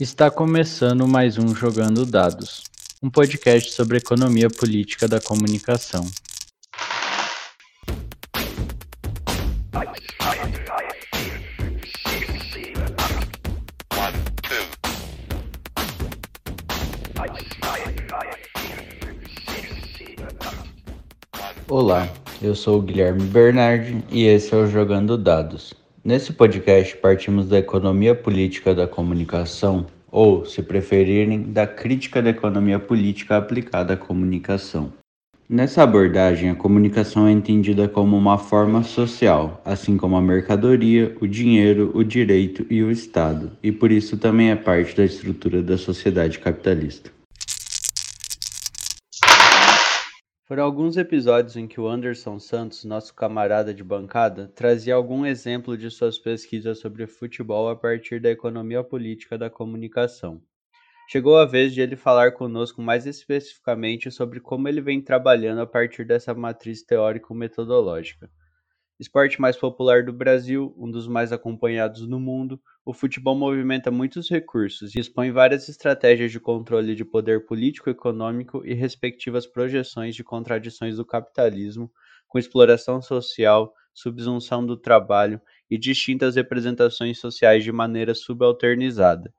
Está começando mais um Jogando Dados, um podcast sobre economia política da comunicação. Olá, eu sou o Guilherme Bernardi e esse é o Jogando Dados. Nesse podcast partimos da economia política da comunicação, ou, se preferirem, da crítica da economia política aplicada à comunicação. Nessa abordagem, a comunicação é entendida como uma forma social, assim como a mercadoria, o dinheiro, o direito e o Estado, e por isso também é parte da estrutura da sociedade capitalista. Foram alguns episódios em que o Anderson Santos, nosso camarada de bancada, trazia algum exemplo de suas pesquisas sobre futebol a partir da economia política da comunicação. Chegou a vez de ele falar conosco mais especificamente sobre como ele vem trabalhando a partir dessa matriz teórico-metodológica. Esporte mais popular do Brasil, um dos mais acompanhados no mundo, o futebol movimenta muitos recursos e expõe várias estratégias de controle de poder político-econômico e respectivas projeções de contradições do capitalismo, com exploração social, subsunção do trabalho e distintas representações sociais de maneira subalternizada.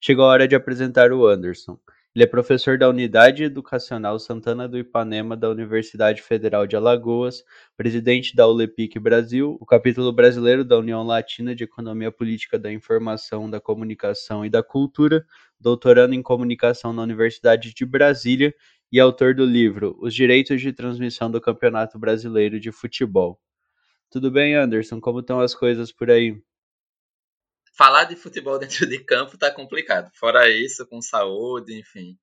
Chegou a hora de apresentar o Anderson. Ele é professor da Unidade Educacional Santana do Ipanema da Universidade Federal de Alagoas, presidente da ULEPIC Brasil, o capítulo brasileiro da União Latina de Economia Política da Informação, da Comunicação e da Cultura, doutorando em Comunicação na Universidade de Brasília e autor do livro Os Direitos de Transmissão do Campeonato Brasileiro de Futebol. Tudo bem, Anderson? Como estão as coisas por aí? Falar de futebol dentro de campo tá complicado. Fora isso, com saúde, enfim,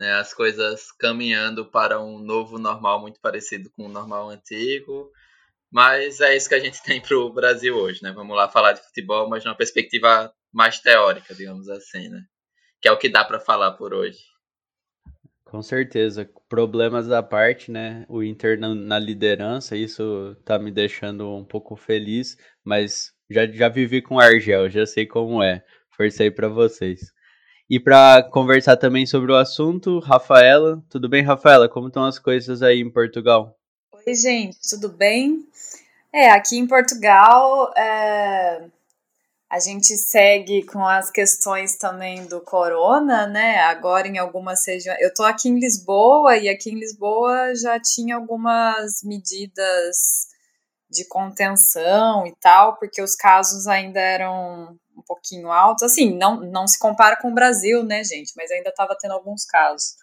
né, as coisas caminhando para um novo normal muito parecido com o normal antigo. Mas é isso que a gente tem para o Brasil hoje, né? Vamos lá falar de futebol, mas numa perspectiva mais teórica, digamos assim, né? Que é o que dá para falar por hoje. Com certeza. Problemas à parte, né? O Inter na liderança, isso tá me deixando um pouco feliz, mas já, já vivi com Argel, já sei como é. Força aí para vocês. E para conversar também sobre o assunto, Rafaela. Tudo bem, Rafaela? Como estão as coisas aí em Portugal? Oi, gente, tudo bem? É, aqui em Portugal é, a gente segue com as questões também do corona, né? Agora em algumas regiões. Eu tô aqui em Lisboa e aqui em Lisboa já tinha algumas medidas de contenção e tal, porque os casos ainda eram um pouquinho altos. Assim, não, não se compara com o Brasil, né, gente? Mas ainda estava tendo alguns casos.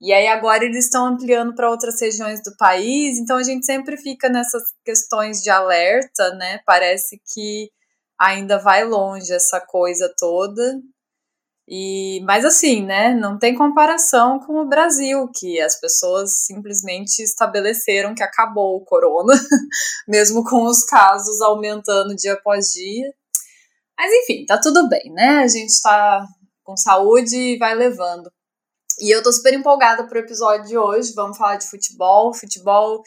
E aí agora eles estão ampliando para outras regiões do país, então a gente sempre fica nessas questões de alerta, né? Parece que ainda vai longe essa coisa toda. E, mas assim, né, não tem comparação com o Brasil, que as pessoas simplesmente estabeleceram que acabou o corona, mesmo com os casos aumentando dia após dia. Mas enfim, tá tudo bem, né? A gente tá com saúde e vai levando. E eu tô super empolgada pro episódio de hoje. Vamos falar de futebol. Futebol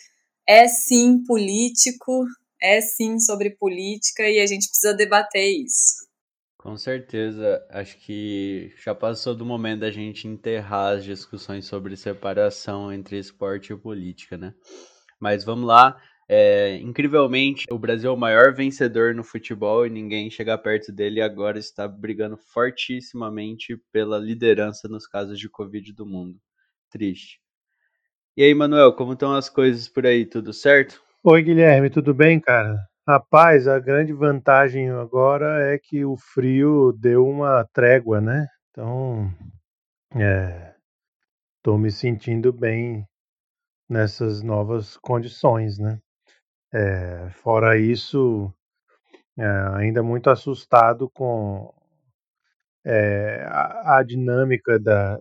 é sim político, é sim sobre política e a gente precisa debater isso. Com certeza, acho que já passou do momento da gente enterrar as discussões sobre separação entre esporte e política, né? Mas vamos lá. É, incrivelmente, o Brasil é o maior vencedor no futebol e ninguém chega perto dele e agora está brigando fortissimamente pela liderança nos casos de Covid do mundo. Triste. E aí, Manuel, como estão as coisas por aí? Tudo certo? Oi, Guilherme, tudo bem, cara? Rapaz, a grande vantagem agora é que o frio deu uma trégua, né? Então, é, tô me sentindo bem nessas novas condições, né? É, fora isso, é, ainda muito assustado com é, a, a, dinâmica da,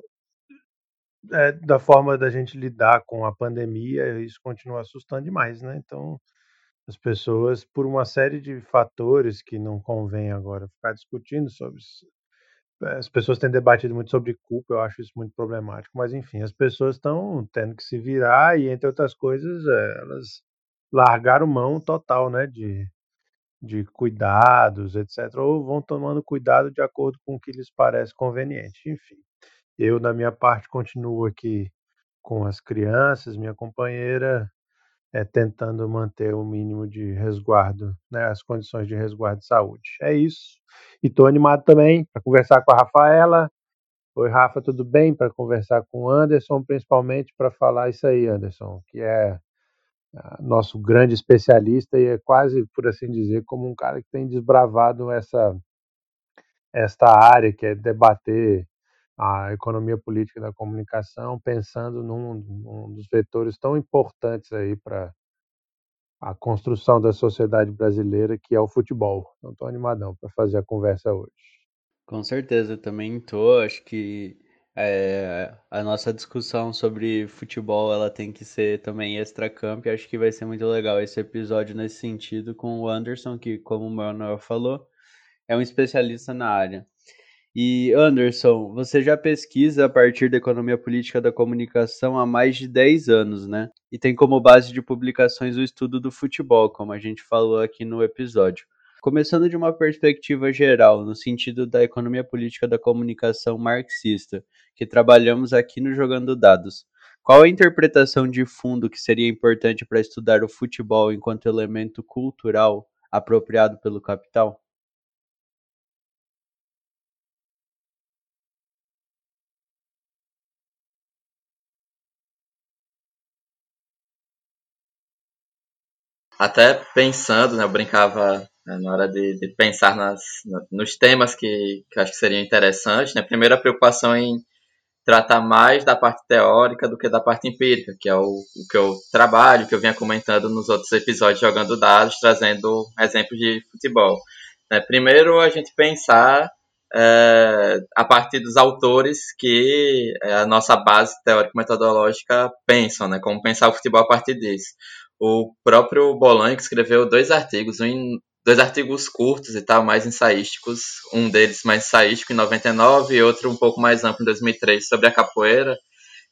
é, da forma da gente lidar com a pandemia, isso continua assustando demais, né? Então, as pessoas, por uma série de fatores que não convém agora ficar discutindo sobre. As pessoas têm debatido muito sobre culpa, eu acho isso muito problemático, mas enfim, as pessoas estão tendo que se virar e, entre outras coisas, eh, elas largaram mão total, né, de, de cuidados, etc., ou vão tomando cuidado de acordo com o que lhes parece conveniente. Enfim, eu, da minha parte, continuo aqui com as crianças, minha companheira, é, tentando manter o mínimo de resguardo, né, as condições de resguardo de saúde. É isso. E estou animado também para conversar com a Rafaela. Oi, Rafa, tudo bem? Para conversar com o Anderson, principalmente para falar isso aí, Anderson, que é nosso grande especialista e é quase, por assim dizer, como um cara que tem desbravado essa esta área que é debater a economia política da comunicação, pensando num, num dos vetores tão importantes aí para a construção da sociedade brasileira, que é o futebol. Então, estou animadão para fazer a conversa hoje. Com certeza, também estou. Acho que é, a nossa discussão sobre futebol ela tem que ser também extra-camp. Acho que vai ser muito legal esse episódio nesse sentido com o Anderson, que, como o Manuel falou, é um especialista na área. E Anderson, você já pesquisa a partir da economia política da comunicação há mais de 10 anos, né? E tem como base de publicações o estudo do futebol, como a gente falou aqui no episódio. Começando de uma perspectiva geral, no sentido da economia política da comunicação marxista, que trabalhamos aqui no Jogando Dados. Qual a interpretação de fundo que seria importante para estudar o futebol enquanto elemento cultural apropriado pelo capital? Até pensando, né, eu brincava né, na hora de, de pensar nas, nos temas que, que acho que seriam interessantes. Né? Primeiro, a preocupação em tratar mais da parte teórica do que da parte empírica, que é o, o que eu trabalho, que eu vinha comentando nos outros episódios jogando dados, trazendo exemplos de futebol. Né? Primeiro, a gente pensar é, a partir dos autores que é, a nossa base teórico-metodológica pensam, né? como pensar o futebol a partir disso. O próprio Bolanho que escreveu dois artigos, um dois artigos curtos e tal, mais ensaísticos, um deles mais ensaístico em 99 e outro um pouco mais amplo em 2003 sobre a capoeira,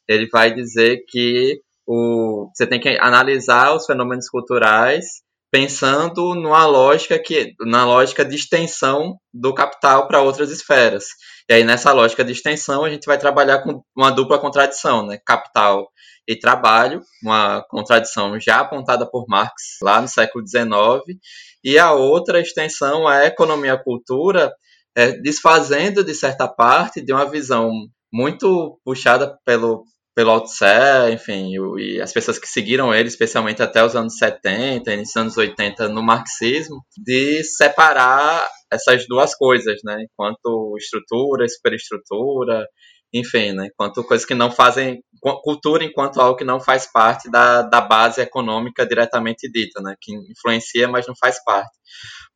ele vai dizer que o, você tem que analisar os fenômenos culturais pensando numa lógica que na lógica de extensão do capital para outras esferas. E aí nessa lógica de extensão a gente vai trabalhar com uma dupla contradição, né? Capital e trabalho, uma contradição já apontada por Marx lá no século XIX, e a outra extensão é economia-cultura, é, desfazendo, de certa parte, de uma visão muito puxada pelo, pelo Althusser, enfim, e as pessoas que seguiram ele, especialmente até os anos 70, início dos anos 80, no marxismo, de separar essas duas coisas, né, enquanto estrutura, superestrutura, enfim, né, enquanto coisas que não fazem, cultura enquanto algo que não faz parte da, da base econômica diretamente dita, né, que influencia, mas não faz parte.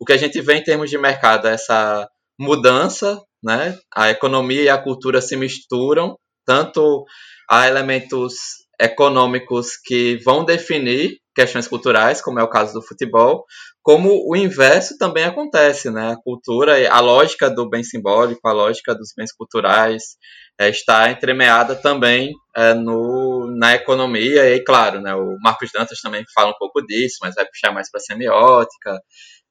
O que a gente vê em termos de mercado é essa mudança, né, a economia e a cultura se misturam, tanto há elementos econômicos que vão definir questões culturais, como é o caso do futebol, como o inverso também acontece, né? A cultura, a lógica do bem simbólico, a lógica dos bens culturais é, está entremeada também é, no, na economia e, claro, né, o Marcos Dantas também fala um pouco disso, mas vai puxar mais para a semiótica,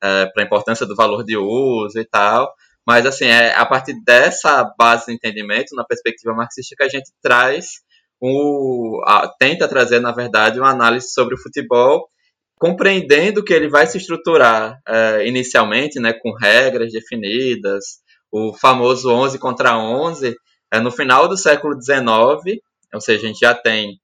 é, para a importância do valor de uso e tal. Mas, assim, é a partir dessa base de entendimento, na perspectiva marxista, que a gente traz o, a, tenta trazer, na verdade, uma análise sobre o futebol, compreendendo que ele vai se estruturar é, inicialmente né, com regras definidas, o famoso 11 contra 11, é, no final do século XIX, ou seja, a gente já tem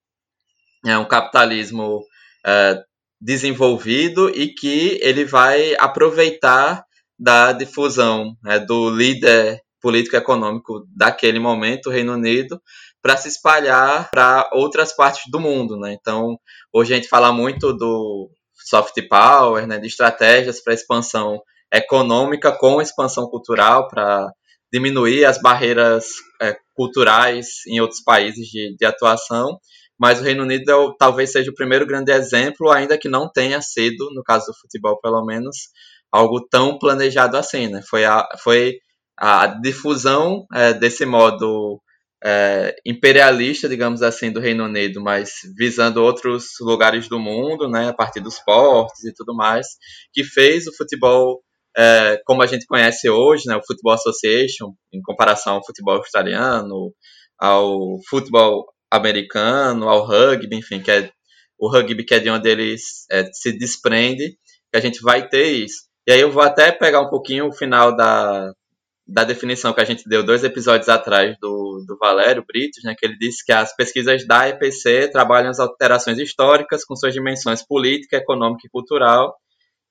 é, um capitalismo é, desenvolvido e que ele vai aproveitar da difusão né, do líder político-econômico daquele momento, o Reino Unido, para se espalhar para outras partes do mundo, né? Então, hoje a gente fala muito do soft power, né, de estratégias para expansão econômica com expansão cultural para diminuir as barreiras é, culturais em outros países de, de atuação, mas o Reino Unido é, talvez seja o primeiro grande exemplo, ainda que não tenha sido, no caso do futebol pelo menos, algo tão planejado assim, né? Foi a, foi a difusão é, desse modo é, imperialista, digamos assim, do Reino Unido, mas visando outros lugares do mundo, né, a partir dos portos e tudo mais, que fez o futebol é, como a gente conhece hoje, né, o Football Association, em comparação ao futebol australiano, ao futebol americano, ao rugby, enfim, que é o rugby que é de onde eles é, se desprende, que a gente vai ter isso. E aí eu vou até pegar um pouquinho o final da, da definição que a gente deu dois episódios atrás do, do Valério Britos, né, que ele disse que as pesquisas da EPC trabalham as alterações históricas com suas dimensões política, econômica e cultural,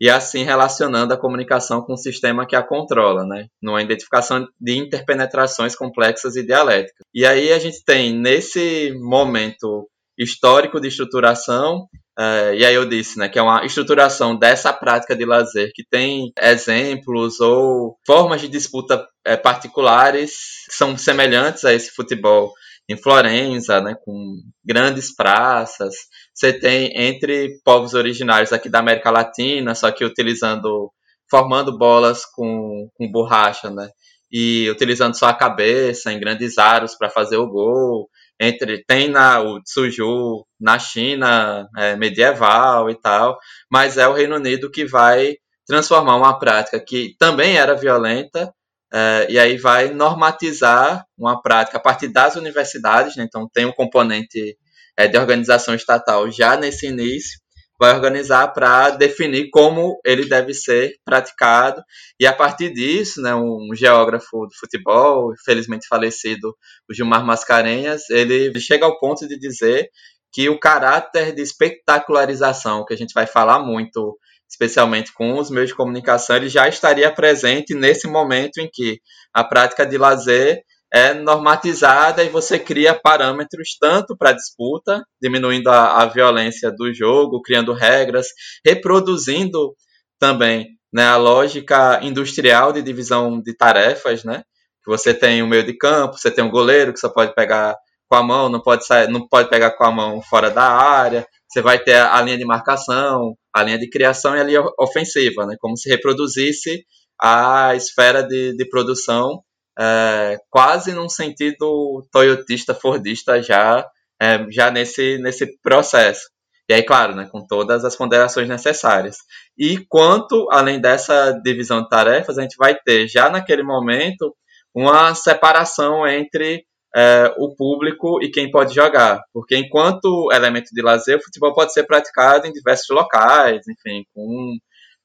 e assim relacionando a comunicação com o sistema que a controla, né, numa identificação de interpenetrações complexas e dialéticas. E aí a gente tem, nesse momento histórico de estruturação, é, e aí eu disse, né, que é uma estruturação dessa prática de lazer que tem exemplos ou formas de disputa é, particulares que são semelhantes a esse futebol em Florença, né, com grandes praças. Você tem entre povos originários aqui da América Latina, só que utilizando, formando bolas com, com borracha, né, e utilizando só a cabeça em grandes aros para fazer o gol entre tem na o Tsuju na China é, medieval e tal, mas é o Reino Unido que vai transformar uma prática que também era violenta é, e aí vai normatizar uma prática a partir das universidades, né? então tem um componente é, de organização estatal já nesse início vai organizar para definir como ele deve ser praticado. E a partir disso, né, um geógrafo do futebol, felizmente falecido, o Gilmar Mascarenhas, ele chega ao ponto de dizer que o caráter de espetacularização, que a gente vai falar muito, especialmente com os meios de comunicação, ele já estaria presente nesse momento em que a prática de lazer é normatizada e você cria parâmetros tanto para disputa, diminuindo a, a, violência do jogo, criando regras, reproduzindo também né, a lógica industrial de divisão de tarefas, né? Que você tem o um meio de campo, você tem um goleiro que só pode pegar com a mão, não pode sair, não pode pegar com a mão fora da área. Você vai ter a linha de marcação, a linha de criação e a linha ofensiva, né? Como se reproduzisse a esfera de, de produção é, quase num sentido toyotista, fordista já, é, já nesse, nesse processo. E aí, claro, né, com todas as ponderações necessárias. E quanto, além dessa divisão de tarefas, a gente vai ter já naquele momento uma separação entre é, o público e quem pode jogar. Porque enquanto elemento de lazer, o futebol pode ser praticado em diversos locais, enfim, com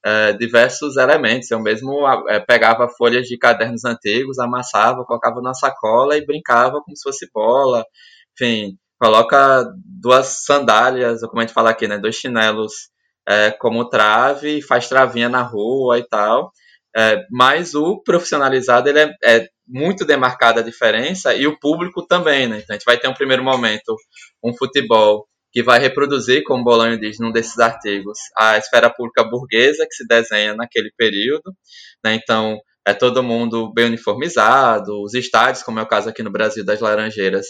é, diversos elementos. Eu mesmo é, pegava folhas de cadernos antigos, amassava, colocava na sacola e brincava como se fosse bola. Enfim, coloca duas sandálias, como a gente fala aqui, né, dois chinelos é, como trave, faz travinha na rua e tal. É, mas o profissionalizado ele é, é, muito demarcada a diferença e o público também, né? Então a gente vai ter um primeiro momento um futebol que vai reproduzir, como Bolanho diz num desses artigos, a esfera pública burguesa que se desenha naquele período. Né? Então, é todo mundo bem uniformizado, os estádios, como é o caso aqui no Brasil das Laranjeiras,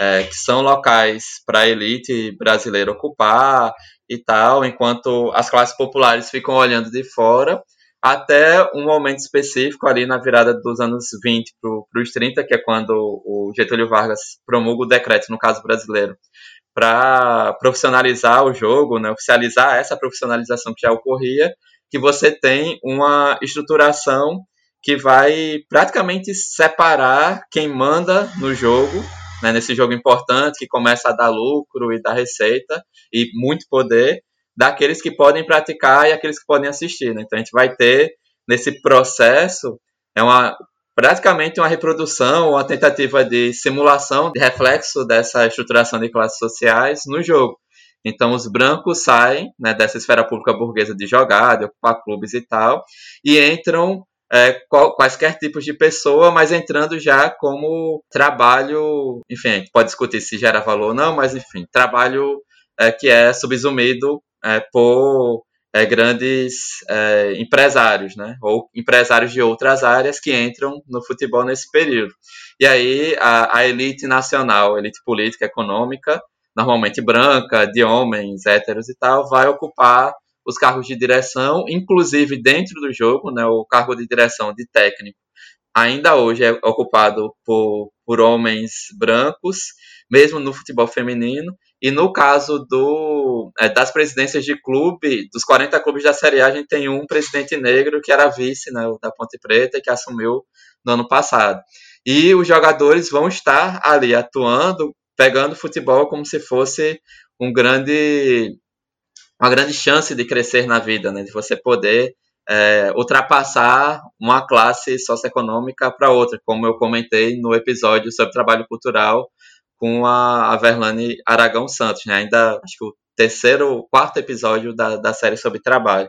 é, que são locais para a elite brasileira ocupar e tal, enquanto as classes populares ficam olhando de fora, até um momento específico ali na virada dos anos 20 para os 30, que é quando o Getúlio Vargas promulga o decreto, no caso brasileiro, para profissionalizar o jogo, né, oficializar essa profissionalização que já ocorria, que você tem uma estruturação que vai praticamente separar quem manda no jogo, né, nesse jogo importante que começa a dar lucro e dar receita e muito poder, daqueles que podem praticar e aqueles que podem assistir. Né? Então a gente vai ter nesse processo é uma praticamente uma reprodução, uma tentativa de simulação de reflexo dessa estruturação de classes sociais no jogo. Então, os brancos saem né, dessa esfera pública burguesa de jogar, de ocupar clubes e tal, e entram é, quaisquer tipos de pessoa, mas entrando já como trabalho, enfim, a gente pode discutir se gera valor ou não, mas enfim, trabalho é, que é subsumido é, por é, grandes é, empresários, né? Ou empresários de outras áreas que entram no futebol nesse período. E aí a, a elite nacional, elite política, econômica, normalmente branca, de homens, héteros e tal, vai ocupar os cargos de direção, inclusive dentro do jogo, né? O cargo de direção de técnico ainda hoje é ocupado por, por por homens brancos, mesmo no futebol feminino. E no caso do, é, das presidências de clube, dos 40 clubes da Série A, a gente tem um presidente negro que era vice né, da Ponte Preta que assumiu no ano passado. E os jogadores vão estar ali atuando, pegando futebol como se fosse um grande, uma grande chance de crescer na vida, né, de você poder é, ultrapassar uma classe socioeconômica para outra, como eu comentei no episódio sobre trabalho cultural com a, a Verlane Aragão Santos, né? Ainda acho que o terceiro, quarto episódio da, da série sobre trabalho.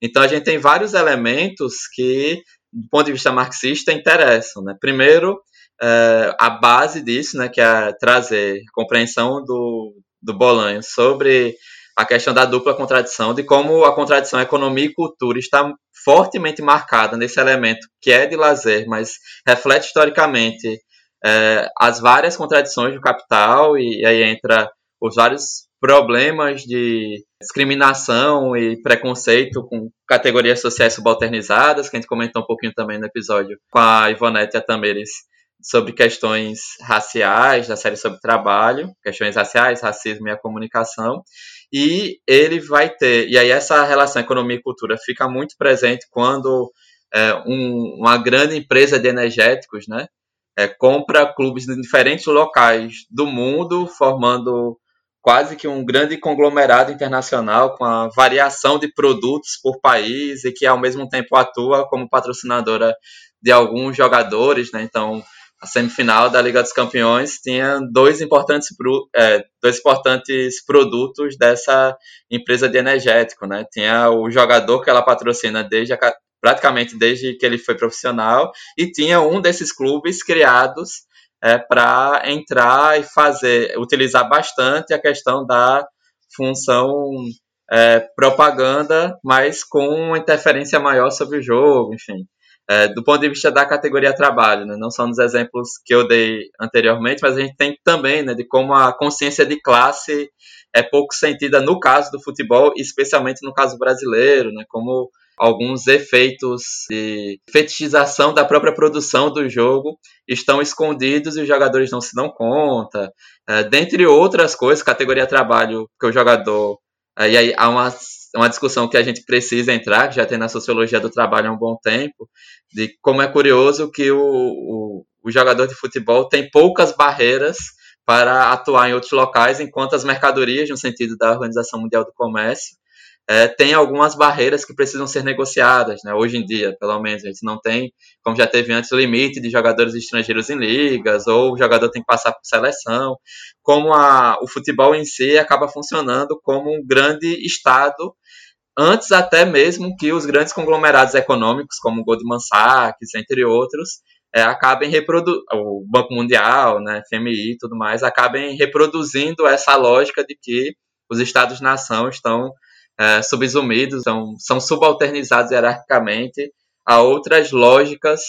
Então a gente tem vários elementos que, do ponto de vista marxista, interessam. Né? Primeiro, é, a base disso, né, que é trazer a compreensão do, do Bolanho sobre a questão da dupla contradição, de como a contradição economia e cultura está fortemente marcada nesse elemento que é de lazer, mas reflete historicamente é, as várias contradições do capital, e, e aí entra os vários problemas de discriminação e preconceito com categorias sociais subalternizadas, que a gente comentou um pouquinho também no episódio com a Ivonete e a sobre questões raciais, da série sobre trabalho, questões raciais, racismo e a comunicação. E ele vai ter, e aí essa relação economia e cultura fica muito presente quando é, um, uma grande empresa de energéticos, né, é, compra clubes de diferentes locais do mundo, formando quase que um grande conglomerado internacional com a variação de produtos por país e que ao mesmo tempo atua como patrocinadora de alguns jogadores, né? Então, a semifinal da Liga dos Campeões tinha dois importantes, é, dois importantes produtos dessa empresa de energético, né? Tinha o jogador que ela patrocina desde a, praticamente desde que ele foi profissional, e tinha um desses clubes criados é, para entrar e fazer, utilizar bastante a questão da função é, propaganda, mas com uma interferência maior sobre o jogo, enfim. É, do ponto de vista da categoria trabalho, né? não só nos exemplos que eu dei anteriormente, mas a gente tem também né, de como a consciência de classe é pouco sentida no caso do futebol, especialmente no caso brasileiro, né? como alguns efeitos de fetichização da própria produção do jogo estão escondidos e os jogadores não se dão conta. É, dentre outras coisas, categoria trabalho, que o jogador. É, e aí há uma, uma discussão que a gente precisa entrar, que já tem na sociologia do trabalho há um bom tempo, de como é curioso que o, o, o jogador de futebol tem poucas barreiras para atuar em outros locais, enquanto as mercadorias, no sentido da Organização Mundial do Comércio, é, tem algumas barreiras que precisam ser negociadas, né? Hoje em dia, pelo menos, a gente não tem, como já teve antes, o limite de jogadores estrangeiros em ligas, ou o jogador tem que passar por seleção. Como a, o futebol em si acaba funcionando como um grande Estado, antes até mesmo que os grandes conglomerados econômicos, como Goldman Sachs, entre outros, é, acabem reproduzindo, o Banco Mundial, né, FMI e tudo mais, acabem reproduzindo essa lógica de que os Estados-nação estão é, subsumidos, são, são subalternizados hierarquicamente a outras lógicas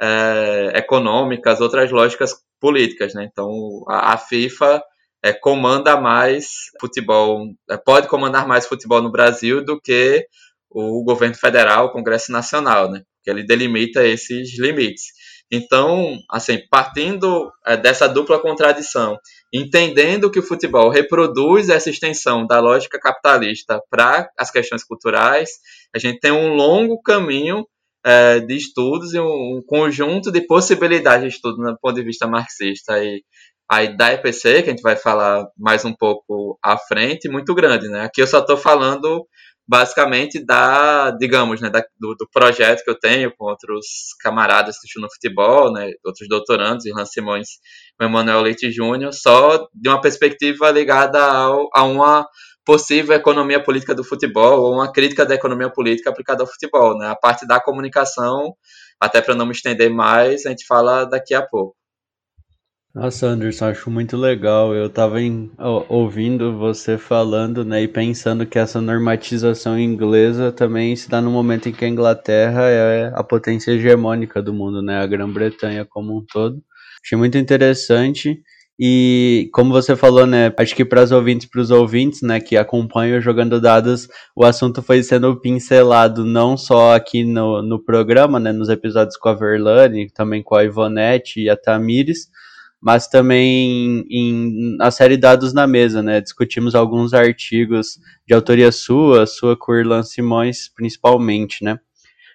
é, econômicas, outras lógicas políticas. Né? Então, a, a FIFA é, comanda mais futebol, é, pode comandar mais futebol no Brasil do que o governo federal, o Congresso Nacional, né? que ele delimita esses limites. Então, assim, partindo é, dessa dupla contradição, entendendo que o futebol reproduz essa extensão da lógica capitalista para as questões culturais, a gente tem um longo caminho é, de estudos e um, um, conjunto de possibilidades de estudo do ponto de vista marxista e aí da EPC, que a gente vai falar mais um pouco à frente, muito grande, né? Aqui eu só estou falando basicamente da, digamos, né, da, do, do, projeto que eu tenho com outros camaradas que estudam futebol, né, outros doutorandos, Irlan Simões Emanuel Leite Júnior, só de uma perspectiva ligada ao, a uma possível economia política do futebol ou uma crítica da economia política aplicada ao futebol, né? A parte da comunicação, até para não me estender mais, a gente fala daqui a pouco. Nossa, Anderson, acho muito legal. Eu estava ouvindo você falando, né, e pensando que essa normatização inglesa também se dá no momento em que a Inglaterra é a potência hegemônica do mundo, né, a Grã-Bretanha como um todo. Achei muito interessante. E como você falou, né, acho que para os ouvintes, para os ouvintes, né, que acompanham jogando dados, o assunto foi sendo pincelado não só aqui no, no programa, né, nos episódios com a Verlane, também com a Ivonete e a Tamires, mas também em, na série Dados na Mesa, né? Discutimos alguns artigos de autoria sua, sua com Irlan Simões, principalmente, né?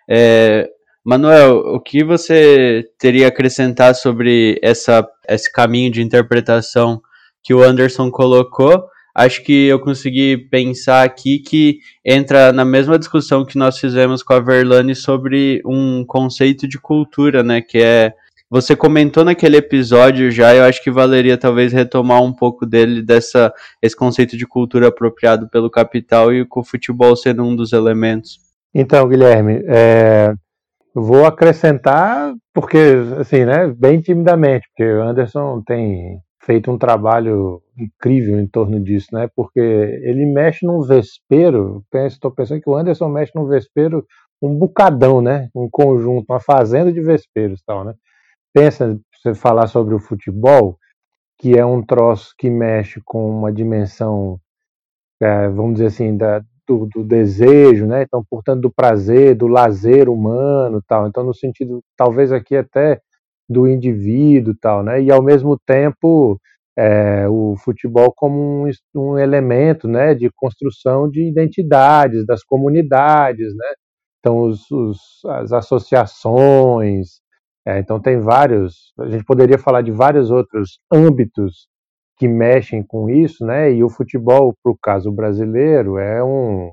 É, Manuel, o que você teria a acrescentar sobre essa, esse caminho de interpretação que o Anderson colocou? Acho que eu consegui pensar aqui que entra na mesma discussão que nós fizemos com a Verlane sobre um conceito de cultura, né? Que é você comentou naquele episódio já, eu acho que valeria talvez retomar um pouco dele, dessa, esse conceito de cultura apropriado pelo capital e com o futebol sendo um dos elementos. Então, Guilherme, é, vou acrescentar, porque, assim, né, bem timidamente, porque o Anderson tem feito um trabalho incrível em torno disso, né, porque ele mexe num vespeiro, estou pensando que o Anderson mexe num vespeiro um bucadão, né, um conjunto, uma fazenda de vesperos tal, né, pensa, você falar sobre o futebol, que é um troço que mexe com uma dimensão, é, vamos dizer assim, da, do, do, desejo, né? Então, portanto, do prazer, do lazer humano, tal. Então, no sentido, talvez aqui até do indivíduo, tal, né? E ao mesmo tempo, é, o futebol como um, um elemento, né, de construção de identidades das comunidades, né? Então, os, os, as associações, é, então tem vários, a gente poderia falar de vários outros âmbitos que mexem com isso, né? E o futebol, para o caso brasileiro, é um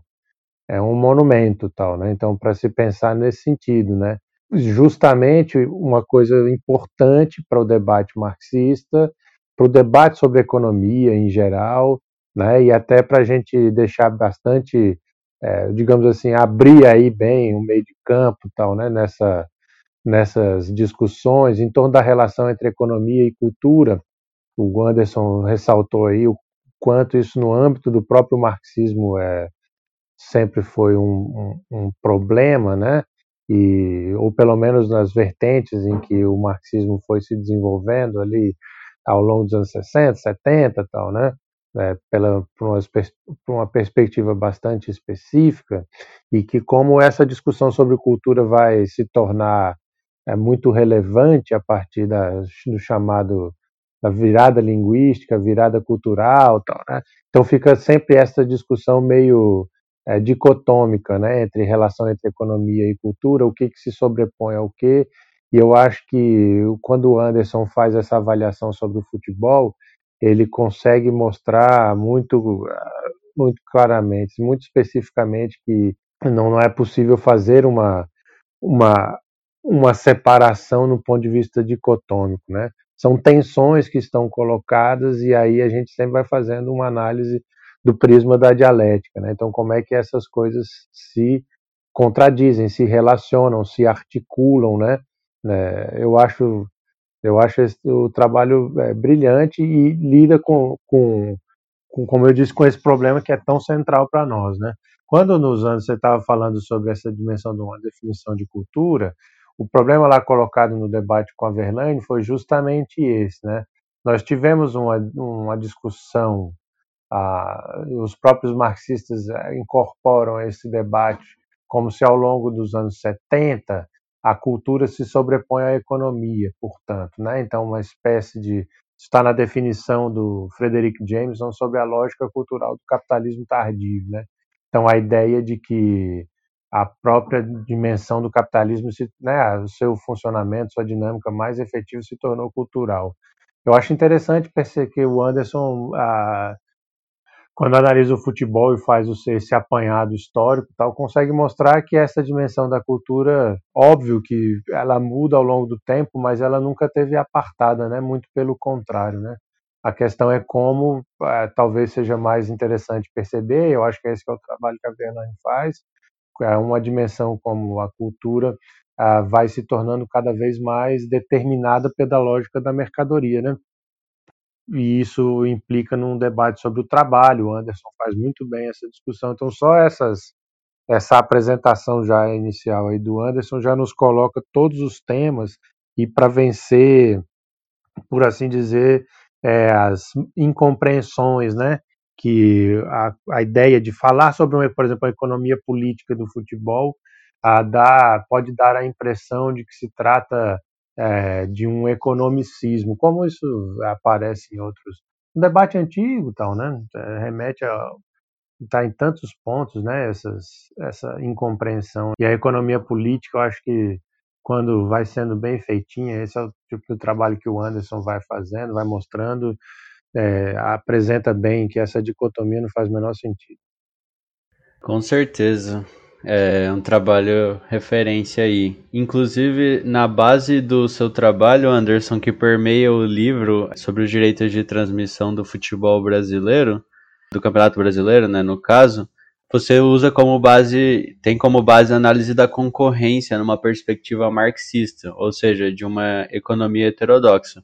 é um monumento, tal, né? Então, para se pensar nesse sentido, né? Justamente uma coisa importante para o debate marxista, para o debate sobre economia em geral, né? E até para a gente deixar bastante, é, digamos assim, abrir aí bem o meio de campo, tal, né? Nessa nessas discussões em torno da relação entre economia e cultura. O Anderson ressaltou aí o quanto isso no âmbito do próprio marxismo é, sempre foi um, um, um problema, né? E, ou pelo menos nas vertentes em que o marxismo foi se desenvolvendo ali ao longo dos anos 60, 70 tal, né? É, pela, por, uma, por uma perspectiva bastante específica, e que como essa discussão sobre cultura vai se tornar é muito relevante a partir da, do chamado da virada linguística, virada cultural, tal, né? Então fica sempre essa discussão meio é, dicotômica, né, entre relação entre economia e cultura, o que, que se sobrepõe ao que. E eu acho que quando o Anderson faz essa avaliação sobre o futebol, ele consegue mostrar muito, muito claramente, muito especificamente que não, não é possível fazer uma uma uma separação no ponto de vista dicotômico, né? São tensões que estão colocadas e aí a gente sempre vai fazendo uma análise do prisma da dialética, né? Então, como é que essas coisas se contradizem, se relacionam, se articulam, né? É, eu acho eu acho esse, o trabalho é, brilhante e lida com, com, com, como eu disse, com esse problema que é tão central para nós, né? Quando nos anos você estava falando sobre essa dimensão de uma definição de cultura, o problema lá colocado no debate com a Verlaine foi justamente esse, né? Nós tivemos uma, uma discussão, ah, os próprios marxistas eh, incorporam esse debate como se ao longo dos anos 70 a cultura se sobrepõe à economia, portanto, né? Então uma espécie de está na definição do Frederick Jameson sobre a lógica cultural do capitalismo tardio, né? Então a ideia de que a própria dimensão do capitalismo, se, né, o seu funcionamento, sua dinâmica mais efetiva se tornou cultural. Eu acho interessante perceber que o Anderson, ah, quando analisa o futebol e faz esse apanhado histórico, tal, consegue mostrar que essa dimensão da cultura, óbvio que ela muda ao longo do tempo, mas ela nunca teve apartada, né? Muito pelo contrário, né? A questão é como, ah, talvez seja mais interessante perceber. Eu acho que esse que é o trabalho que a Verlaine faz é uma dimensão como a cultura vai se tornando cada vez mais determinada pela lógica da mercadoria, né? E isso implica num debate sobre o trabalho. O Anderson faz muito bem essa discussão. Então, só essas essa apresentação já inicial aí do Anderson já nos coloca todos os temas e para vencer, por assim dizer, é, as incompreensões, né, que a, a ideia de falar sobre, por exemplo, a economia política do futebol a dá, pode dar a impressão de que se trata é, de um economicismo, como isso aparece em outros. Um debate antigo, tal, né? Remete a está em tantos pontos, né? Essas, essa incompreensão e a economia política, eu acho que quando vai sendo bem feitinha, esse é o tipo de trabalho que o Anderson vai fazendo, vai mostrando, é, apresenta bem que essa dicotomia não faz o menor sentido. Com certeza. É um trabalho referência aí. Inclusive, na base do seu trabalho, Anderson, que permeia o livro sobre os direitos de transmissão do futebol brasileiro, do Campeonato Brasileiro, né, no caso, você usa como base, tem como base a análise da concorrência numa perspectiva marxista, ou seja, de uma economia heterodoxa.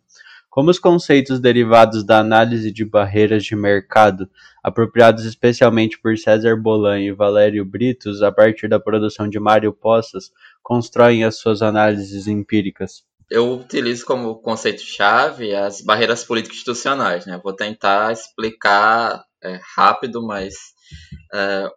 Como os conceitos derivados da análise de barreiras de mercado, apropriados especialmente por César Bolan e Valério Britos a partir da produção de Mário Poças, constroem as suas análises empíricas? Eu utilizo como conceito-chave as barreiras político-institucionais. Né? Vou tentar explicar é, rápido, mas é,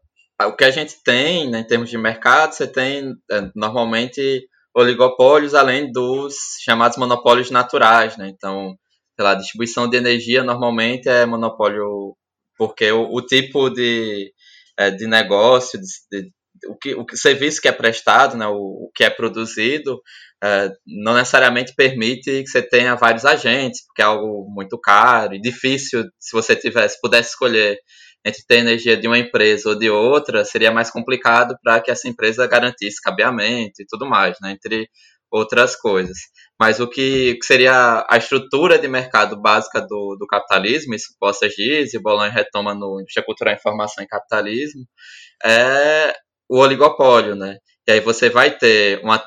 o que a gente tem né, em termos de mercado, você tem é, normalmente oligopólios além dos chamados monopólios naturais, né? Então, sei lá, distribuição de energia normalmente é monopólio porque o, o tipo de, é, de negócio, de, de, o, que, o serviço que é prestado, né, o, o que é produzido, é, não necessariamente permite que você tenha vários agentes, porque é algo muito caro e difícil se você tivesse, pudesse escolher entre ter energia de uma empresa ou de outra, seria mais complicado para que essa empresa garantisse cabeamento e tudo mais, né, entre outras coisas. Mas o que, seria a estrutura de mercado básica do, do capitalismo, isso Poça diz, e Bolan retoma no Indústria Cultural Informação e Capitalismo, é o oligopólio, né? E aí você vai ter uma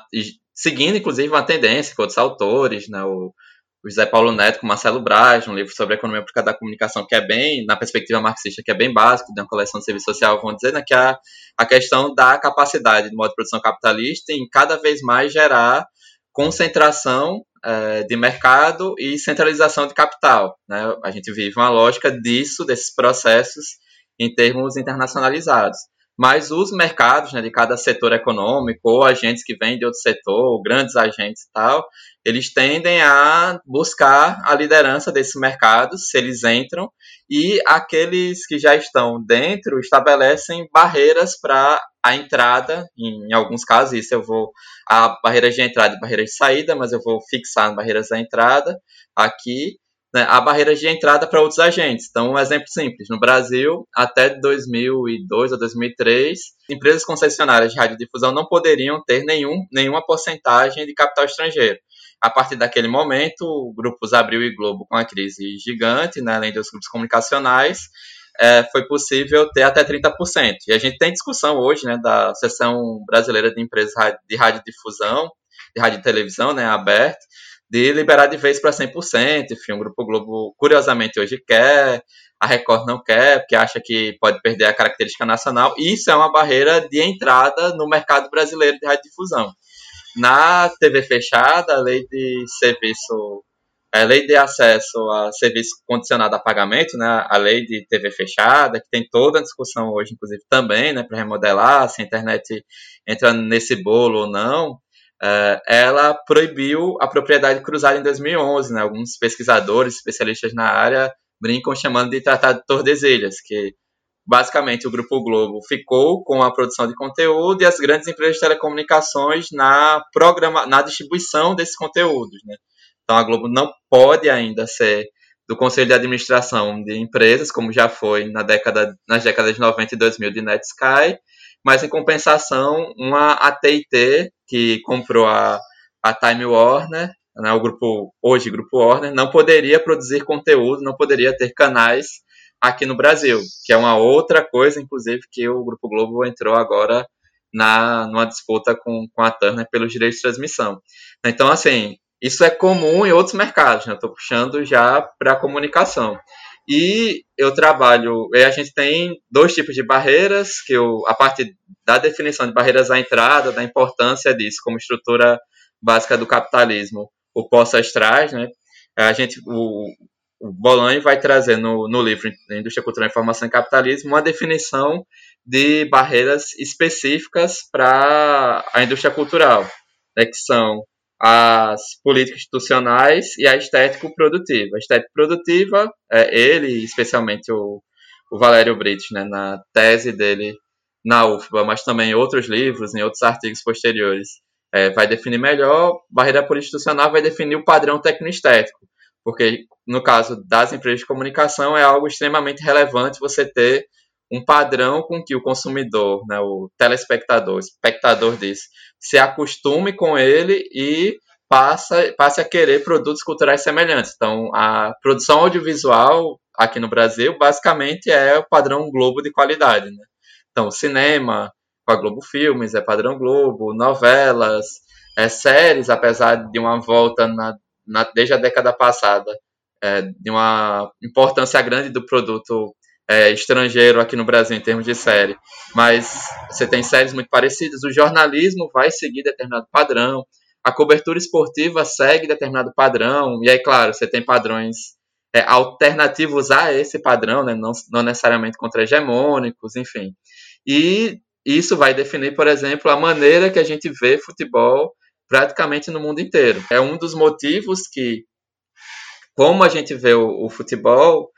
seguindo inclusive uma tendência que outros autores, né, o o José Paulo Neto com Marcelo Braz, um livro sobre a economia aplicada da comunicação, que é bem, na perspectiva marxista, que é bem básico, de uma coleção de serviço social, vamos dizer, né, que a, a questão da capacidade do modo de produção capitalista em cada vez mais gerar concentração é, de mercado e centralização de capital. Né? A gente vive uma lógica disso, desses processos, em termos internacionalizados mas os mercados né, de cada setor econômico, ou agentes que vêm de outro setor, ou grandes agentes e tal, eles tendem a buscar a liderança desses mercados, se eles entram, e aqueles que já estão dentro estabelecem barreiras para a entrada, em alguns casos, isso eu vou, a barreiras de entrada e barreiras de saída, mas eu vou fixar barreiras da entrada aqui, né, há barreiras de entrada para outros agentes. Então, um exemplo simples: no Brasil, até 2002 ou 2003, empresas concessionárias de radiodifusão não poderiam ter nenhum, nenhuma porcentagem de capital estrangeiro. A partir daquele momento, grupos Abril e Globo, com a crise gigante, né, além dos grupos comunicacionais, é, foi possível ter até 30%. E a gente tem discussão hoje né, da Seção Brasileira de Empresas de Radiodifusão, de Rádio e Televisão, né, aberta, de liberar de vez para 100%. Enfim, o Grupo Globo, curiosamente, hoje quer, a Record não quer, porque acha que pode perder a característica nacional. Isso é uma barreira de entrada no mercado brasileiro de radiodifusão. Na TV fechada, a lei de serviço, a lei de acesso a serviço condicionado a pagamento, né, a lei de TV fechada, que tem toda a discussão hoje, inclusive também, né, para remodelar se a internet entra nesse bolo ou não. Uh, ela proibiu a propriedade cruzada em 2011. Né? Alguns pesquisadores, especialistas na área, brincam chamando de Tratado de Tordesilhas, que basicamente o Grupo Globo ficou com a produção de conteúdo e as grandes empresas de telecomunicações na, programa, na distribuição desses conteúdos. Né? Então a Globo não pode ainda ser do Conselho de Administração de Empresas, como já foi na década, nas décadas de 90 e 2000 de NetSky, mas em compensação, uma AT&T que comprou a, a Time Warner, né, o grupo hoje Grupo Warner, não poderia produzir conteúdo, não poderia ter canais aqui no Brasil, que é uma outra coisa, inclusive, que o Grupo Globo entrou agora na numa disputa com, com a Turner pelos direitos de transmissão. Então, assim, isso é comum em outros mercados, né? Estou puxando já para a comunicação. E eu trabalho, a gente tem dois tipos de barreiras, que eu, a parte da definição de barreiras à entrada, da importância disso como estrutura básica do capitalismo, o Poças traz, né? A gente, o, o Bolan vai trazer no, no livro Indústria Cultural, Informação e Capitalismo uma definição de barreiras específicas para a indústria cultural, né, que são as políticas institucionais e a estética produtiva. A estética produtiva, é, ele, especialmente o, o Valério Brites, né, na tese dele na UFBA, mas também em outros livros, em outros artigos posteriores, é, vai definir melhor. Barreira política institucional vai definir o padrão técnico-estético, porque no caso das empresas de comunicação é algo extremamente relevante você ter um padrão com que o consumidor, né, o telespectador, o espectador disso, se acostume com ele e passa, passe a querer produtos culturais semelhantes. Então, a produção audiovisual aqui no Brasil, basicamente, é o padrão Globo de qualidade. Né? Então, cinema, com a Globo Filmes, é padrão Globo, novelas, é, séries, apesar de uma volta na, na desde a década passada, é, de uma importância grande do produto é, estrangeiro aqui no Brasil em termos de série, mas você tem séries muito parecidas. O jornalismo vai seguir determinado padrão, a cobertura esportiva segue determinado padrão, e aí, claro, você tem padrões é, alternativos a esse padrão, né, não, não necessariamente contra-hegemônicos, enfim. E isso vai definir, por exemplo, a maneira que a gente vê futebol praticamente no mundo inteiro. É um dos motivos que, como a gente vê o, o futebol,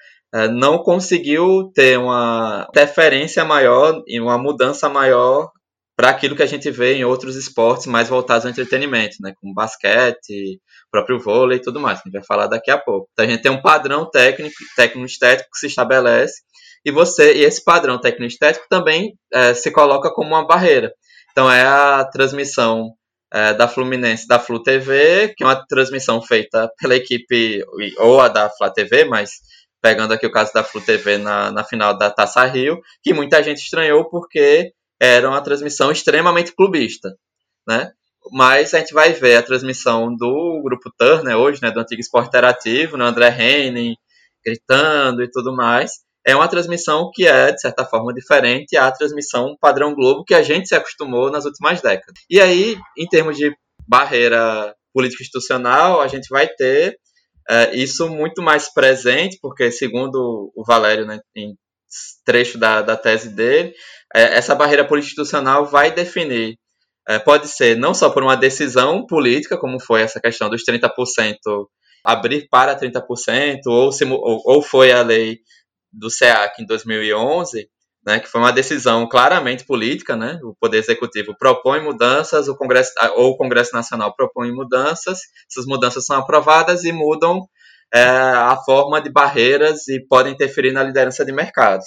não conseguiu ter uma interferência maior e uma mudança maior para aquilo que a gente vê em outros esportes mais voltados ao entretenimento, né, como basquete, próprio vôlei e tudo mais, que a gente vai falar daqui a pouco. Então a gente tem um padrão técnico, técnico estético que se estabelece e você e esse padrão técnico estético também é, se coloca como uma barreira. Então é a transmissão é, da Fluminense da Flu TV, que é uma transmissão feita pela equipe ou a da Fla TV, mas pegando aqui o caso da Flu TV na, na final da Taça Rio, que muita gente estranhou porque era uma transmissão extremamente clubista, né? Mas a gente vai ver a transmissão do Grupo Turner hoje, né, do antigo Esporte Interativo, né, André Henning gritando e tudo mais. É uma transmissão que é, de certa forma, diferente à transmissão padrão Globo que a gente se acostumou nas últimas décadas. E aí, em termos de barreira política institucional, a gente vai ter é, isso muito mais presente, porque, segundo o Valério, né, em trecho da, da tese dele, é, essa barreira político-institucional vai definir, é, pode ser não só por uma decisão política, como foi essa questão dos 30% abrir para 30%, ou, se, ou, ou foi a lei do SEAC em 2011, né, que foi uma decisão claramente política, né, o Poder Executivo propõe mudanças, o Congresso, ou o Congresso Nacional propõe mudanças, essas mudanças são aprovadas e mudam é, a forma de barreiras e podem interferir na liderança de mercados.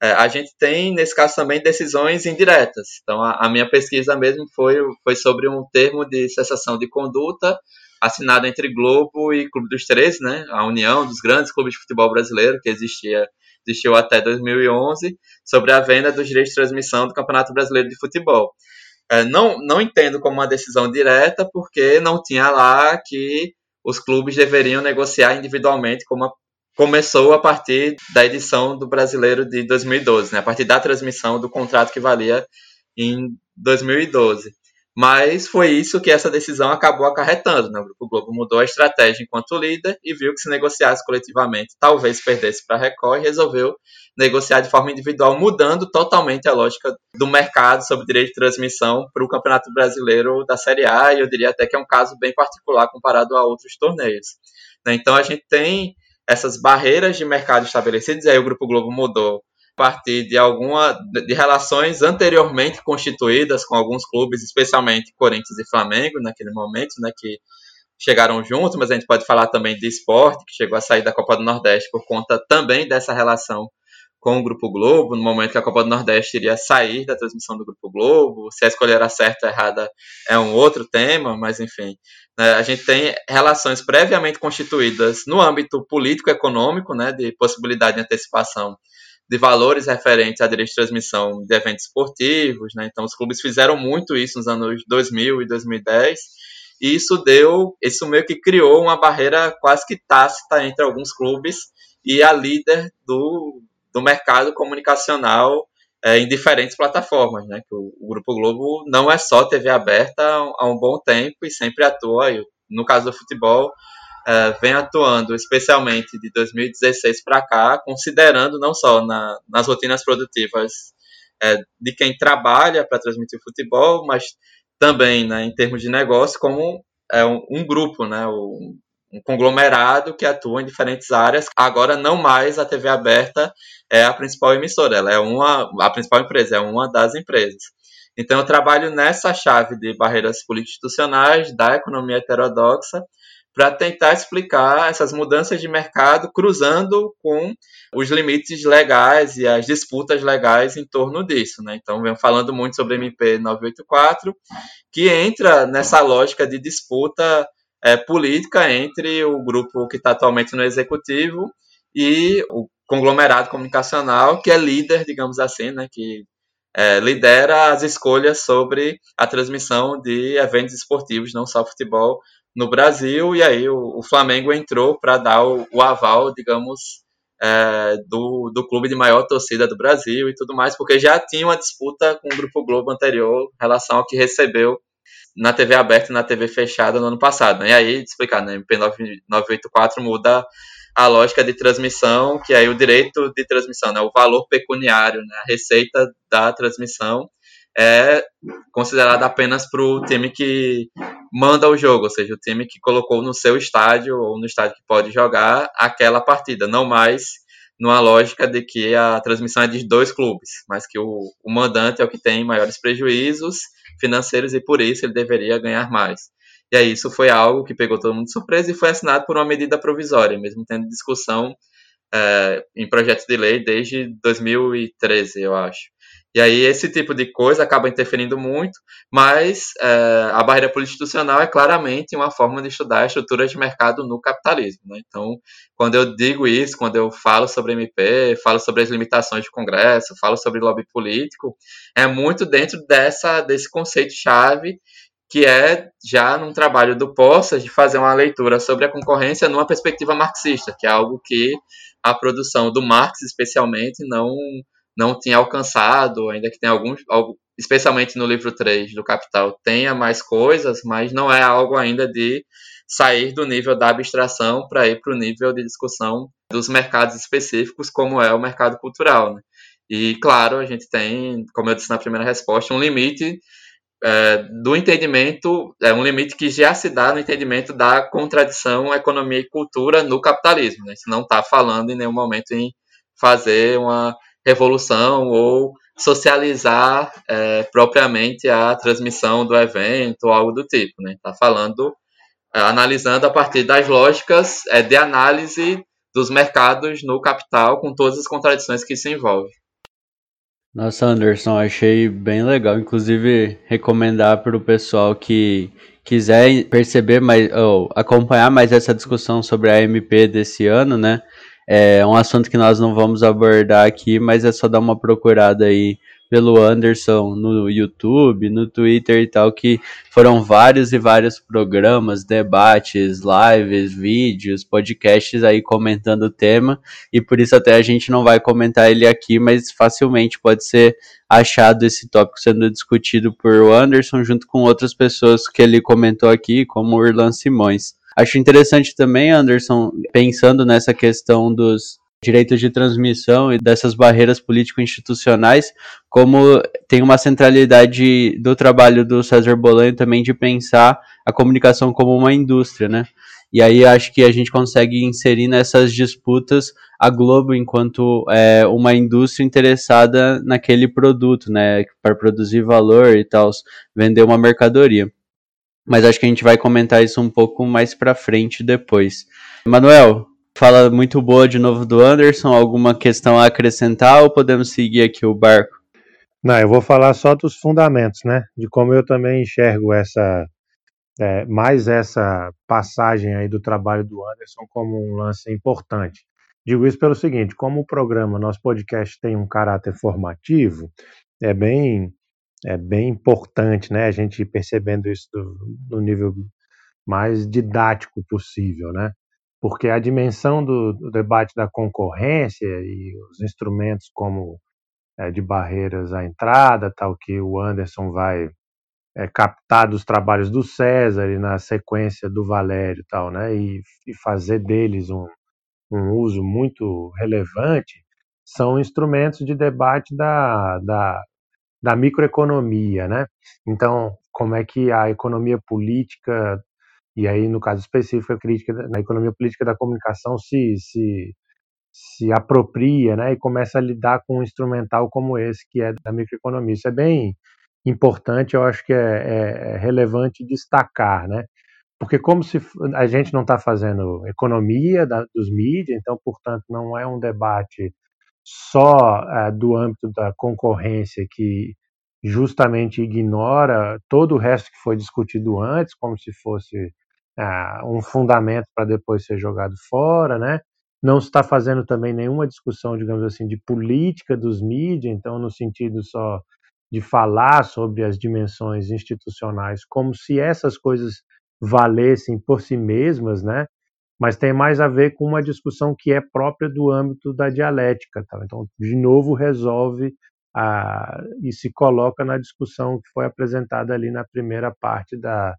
É, a gente tem, nesse caso também, decisões indiretas. Então, a, a, minha pesquisa mesmo foi, foi sobre um termo de cessação de conduta assinado entre Globo e Clube dos Três, né, a união dos grandes clubes de futebol brasileiro que existia existiu até 2011, sobre a venda dos direitos de transmissão do Campeonato Brasileiro de Futebol. É, não, não entendo como uma decisão direta, porque não tinha lá que os clubes deveriam negociar individualmente, como a, começou a partir da edição do Brasileiro de 2012, né, a partir da transmissão do contrato que valia em 2012. Mas foi isso que essa decisão acabou acarretando. Né? O Grupo Globo mudou a estratégia enquanto líder e viu que se negociasse coletivamente talvez perdesse para a Record e resolveu negociar de forma individual, mudando totalmente a lógica do mercado sobre direito de transmissão para o Campeonato Brasileiro da Série A, e eu diria até que é um caso bem particular comparado a outros torneios. Né? Então a gente tem essas barreiras de mercado estabelecidas, e aí o Grupo Globo mudou partir de alguma de relações anteriormente constituídas com alguns clubes, especialmente Corinthians e Flamengo naquele momento, né, que chegaram juntos, mas a gente pode falar também de esporte, que chegou a sair da Copa do Nordeste por conta também dessa relação com o Grupo Globo, no momento que a Copa do Nordeste iria sair da transmissão do Grupo Globo, se a escolha era certa ou errada é um outro tema, mas enfim, né, a gente tem relações previamente constituídas no âmbito político-econômico, né, de possibilidade de antecipação de valores referentes à direito de transmissão de eventos esportivos, né? Então os clubes fizeram muito isso nos anos 2000 e 2010, e isso deu, isso meio que criou uma barreira quase que tácita entre alguns clubes e a líder do, do mercado comunicacional é, em diferentes plataformas, né? Que o, o, Grupo Globo não é só TV aberta há um bom tempo e sempre atua, no caso do futebol, é, vem atuando especialmente de 2016 para cá, considerando não só na, nas rotinas produtivas é, de quem trabalha para transmitir futebol, mas também né, em termos de negócio, como é um, um grupo, né? Um, um conglomerado que atua em diferentes áreas. Agora não mais a TV aberta é a principal emissora, ela é uma a principal empresa, é uma das empresas. Então eu trabalho nessa chave de barreiras político-institucionais da economia heterodoxa para tentar explicar essas mudanças de mercado cruzando com os limites legais e as disputas legais em torno disso. Né? Então, venho falando muito sobre MP 984, que entra nessa lógica de disputa é, política entre o grupo que está atualmente no executivo e o conglomerado comunicacional, que é líder, digamos assim, né, que é, lidera as escolhas sobre a transmissão de eventos esportivos, não só futebol, no Brasil, e aí o, o Flamengo entrou para dar o, o, aval, digamos, é, do, do clube de maior torcida do Brasil e tudo mais, porque já tinha uma disputa com o Grupo Globo anterior em relação ao que recebeu na TV aberta e na TV fechada no ano passado. Né? E aí, explicar, né? MP 984 muda a lógica de transmissão, que aí o direito de transmissão, né? o valor pecuniário, né? a receita da transmissão é considerada apenas para o time que manda o jogo, ou seja, o time que colocou no seu estádio ou no estádio que pode jogar aquela partida, não mais numa lógica de que a transmissão é de dois clubes, mas que o, o mandante é o que tem maiores prejuízos financeiros e por isso ele deveria ganhar mais. E aí isso foi algo que pegou todo mundo de surpresa e foi assinado por uma medida provisória, mesmo tendo discussão é, em projetos de lei desde 2013, eu acho. E aí esse tipo de coisa acaba interferindo muito, mas é, a barreira político-institucional é claramente uma forma de estudar a estrutura de mercado no capitalismo. Né? Então, quando eu digo isso, quando eu falo sobre MP, falo sobre as limitações do Congresso, falo sobre lobby político, é muito dentro dessa desse conceito-chave que é já num trabalho do Poças de fazer uma leitura sobre a concorrência numa perspectiva marxista, que é algo que a produção do Marx especialmente não não tinha alcançado, ainda que tenha alguns, especialmente no livro 3 do Capital, tenha mais coisas, mas não é algo ainda de sair do nível da abstração para ir para o nível de discussão dos mercados específicos, como é o mercado cultural. Né? E, claro, a gente tem, como eu disse na primeira resposta, um limite é, do entendimento, é um limite que já se dá no entendimento da contradição economia e cultura no capitalismo. Né? A gente não está falando em nenhum momento em fazer uma revolução ou socializar é, propriamente a transmissão do evento ou algo do tipo, né? Está falando, é, analisando a partir das lógicas é, de análise dos mercados no capital, com todas as contradições que se envolvem. Nossa, Anderson, achei bem legal. Inclusive, recomendar para o pessoal que quiser perceber mais, ou acompanhar mais essa discussão sobre a MP desse ano, né? É um assunto que nós não vamos abordar aqui, mas é só dar uma procurada aí pelo Anderson no YouTube, no Twitter e tal, que foram vários e vários programas, debates, lives, vídeos, podcasts aí comentando o tema, e por isso até a gente não vai comentar ele aqui, mas facilmente pode ser achado esse tópico sendo discutido por Anderson junto com outras pessoas que ele comentou aqui, como o Irlan Simões. Acho interessante também, Anderson, pensando nessa questão dos direitos de transmissão e dessas barreiras político-institucionais, como tem uma centralidade do trabalho do César Bolanho também de pensar a comunicação como uma indústria, né? E aí acho que a gente consegue inserir nessas disputas a Globo enquanto é, uma indústria interessada naquele produto, né? Para produzir valor e tal, vender uma mercadoria mas acho que a gente vai comentar isso um pouco mais pra frente depois. Manuel, fala muito boa de novo do Anderson, alguma questão a acrescentar ou podemos seguir aqui o barco? Não, eu vou falar só dos fundamentos, né? De como eu também enxergo essa é, mais essa passagem aí do trabalho do Anderson como um lance importante. Digo isso pelo seguinte, como o programa, nosso podcast tem um caráter formativo, é bem é bem importante, né, a gente percebendo isso do nível mais didático possível, né? Porque a dimensão do, do debate da concorrência e os instrumentos como é, de barreiras à entrada, tal que o Anderson vai é, captar dos trabalhos do César e na sequência do Valério, tal, né? E, e fazer deles um, um uso muito relevante, são instrumentos de debate da, da da microeconomia, né? Então, como é que a economia política e aí, no caso específico, a crítica na economia política da comunicação se, se, se apropria né, e começa a lidar com um instrumental como esse, que é da microeconomia. Isso é bem importante, eu acho que é, é, é relevante destacar, né? Porque como se a gente não está fazendo economia da, dos mídias, então, portanto, não é um debate só é, do âmbito da concorrência que justamente ignora todo o resto que foi discutido antes, como se fosse ah, um fundamento para depois ser jogado fora, né? Não está fazendo também nenhuma discussão, digamos assim, de política dos mídias, então no sentido só de falar sobre as dimensões institucionais, como se essas coisas valessem por si mesmas, né? Mas tem mais a ver com uma discussão que é própria do âmbito da dialética, tá? Então, de novo, resolve a, e se coloca na discussão que foi apresentada ali na primeira parte da,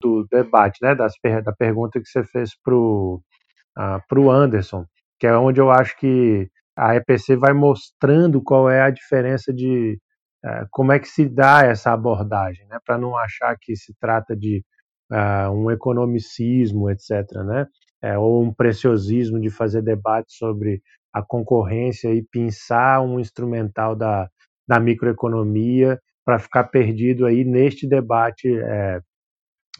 do debate, né, das, da pergunta que você fez para o uh, Anderson, que é onde eu acho que a EPC vai mostrando qual é a diferença de uh, como é que se dá essa abordagem, né, para não achar que se trata de uh, um economicismo, etc., né, é, ou um preciosismo de fazer debate sobre a concorrência e pensar um instrumental da, da microeconomia para ficar perdido aí neste debate é,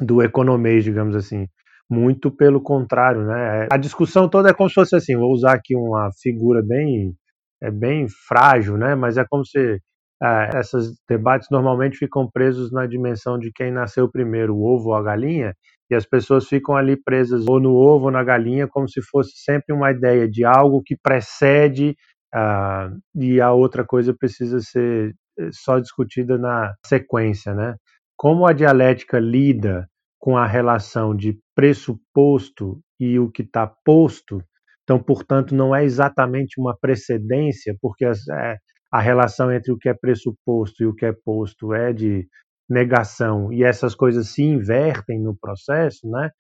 do economês, digamos assim. Muito pelo contrário, né? A discussão toda é como se fosse assim, vou usar aqui uma figura bem é bem frágil, né? Mas é como se é, esses debates normalmente ficam presos na dimensão de quem nasceu primeiro, o ovo ou a galinha, e as pessoas ficam ali presas ou no ovo ou na galinha, como se fosse sempre uma ideia de algo que precede uh, e a outra coisa precisa ser eh, só discutida na sequência, né? como a dialética lida com a relação de pressuposto e o que está posto, então, portanto, não é exatamente uma precedência, porque as, é, a relação entre o que é pressuposto e o que é posto é de negação, e essas coisas se invertem no processo, né?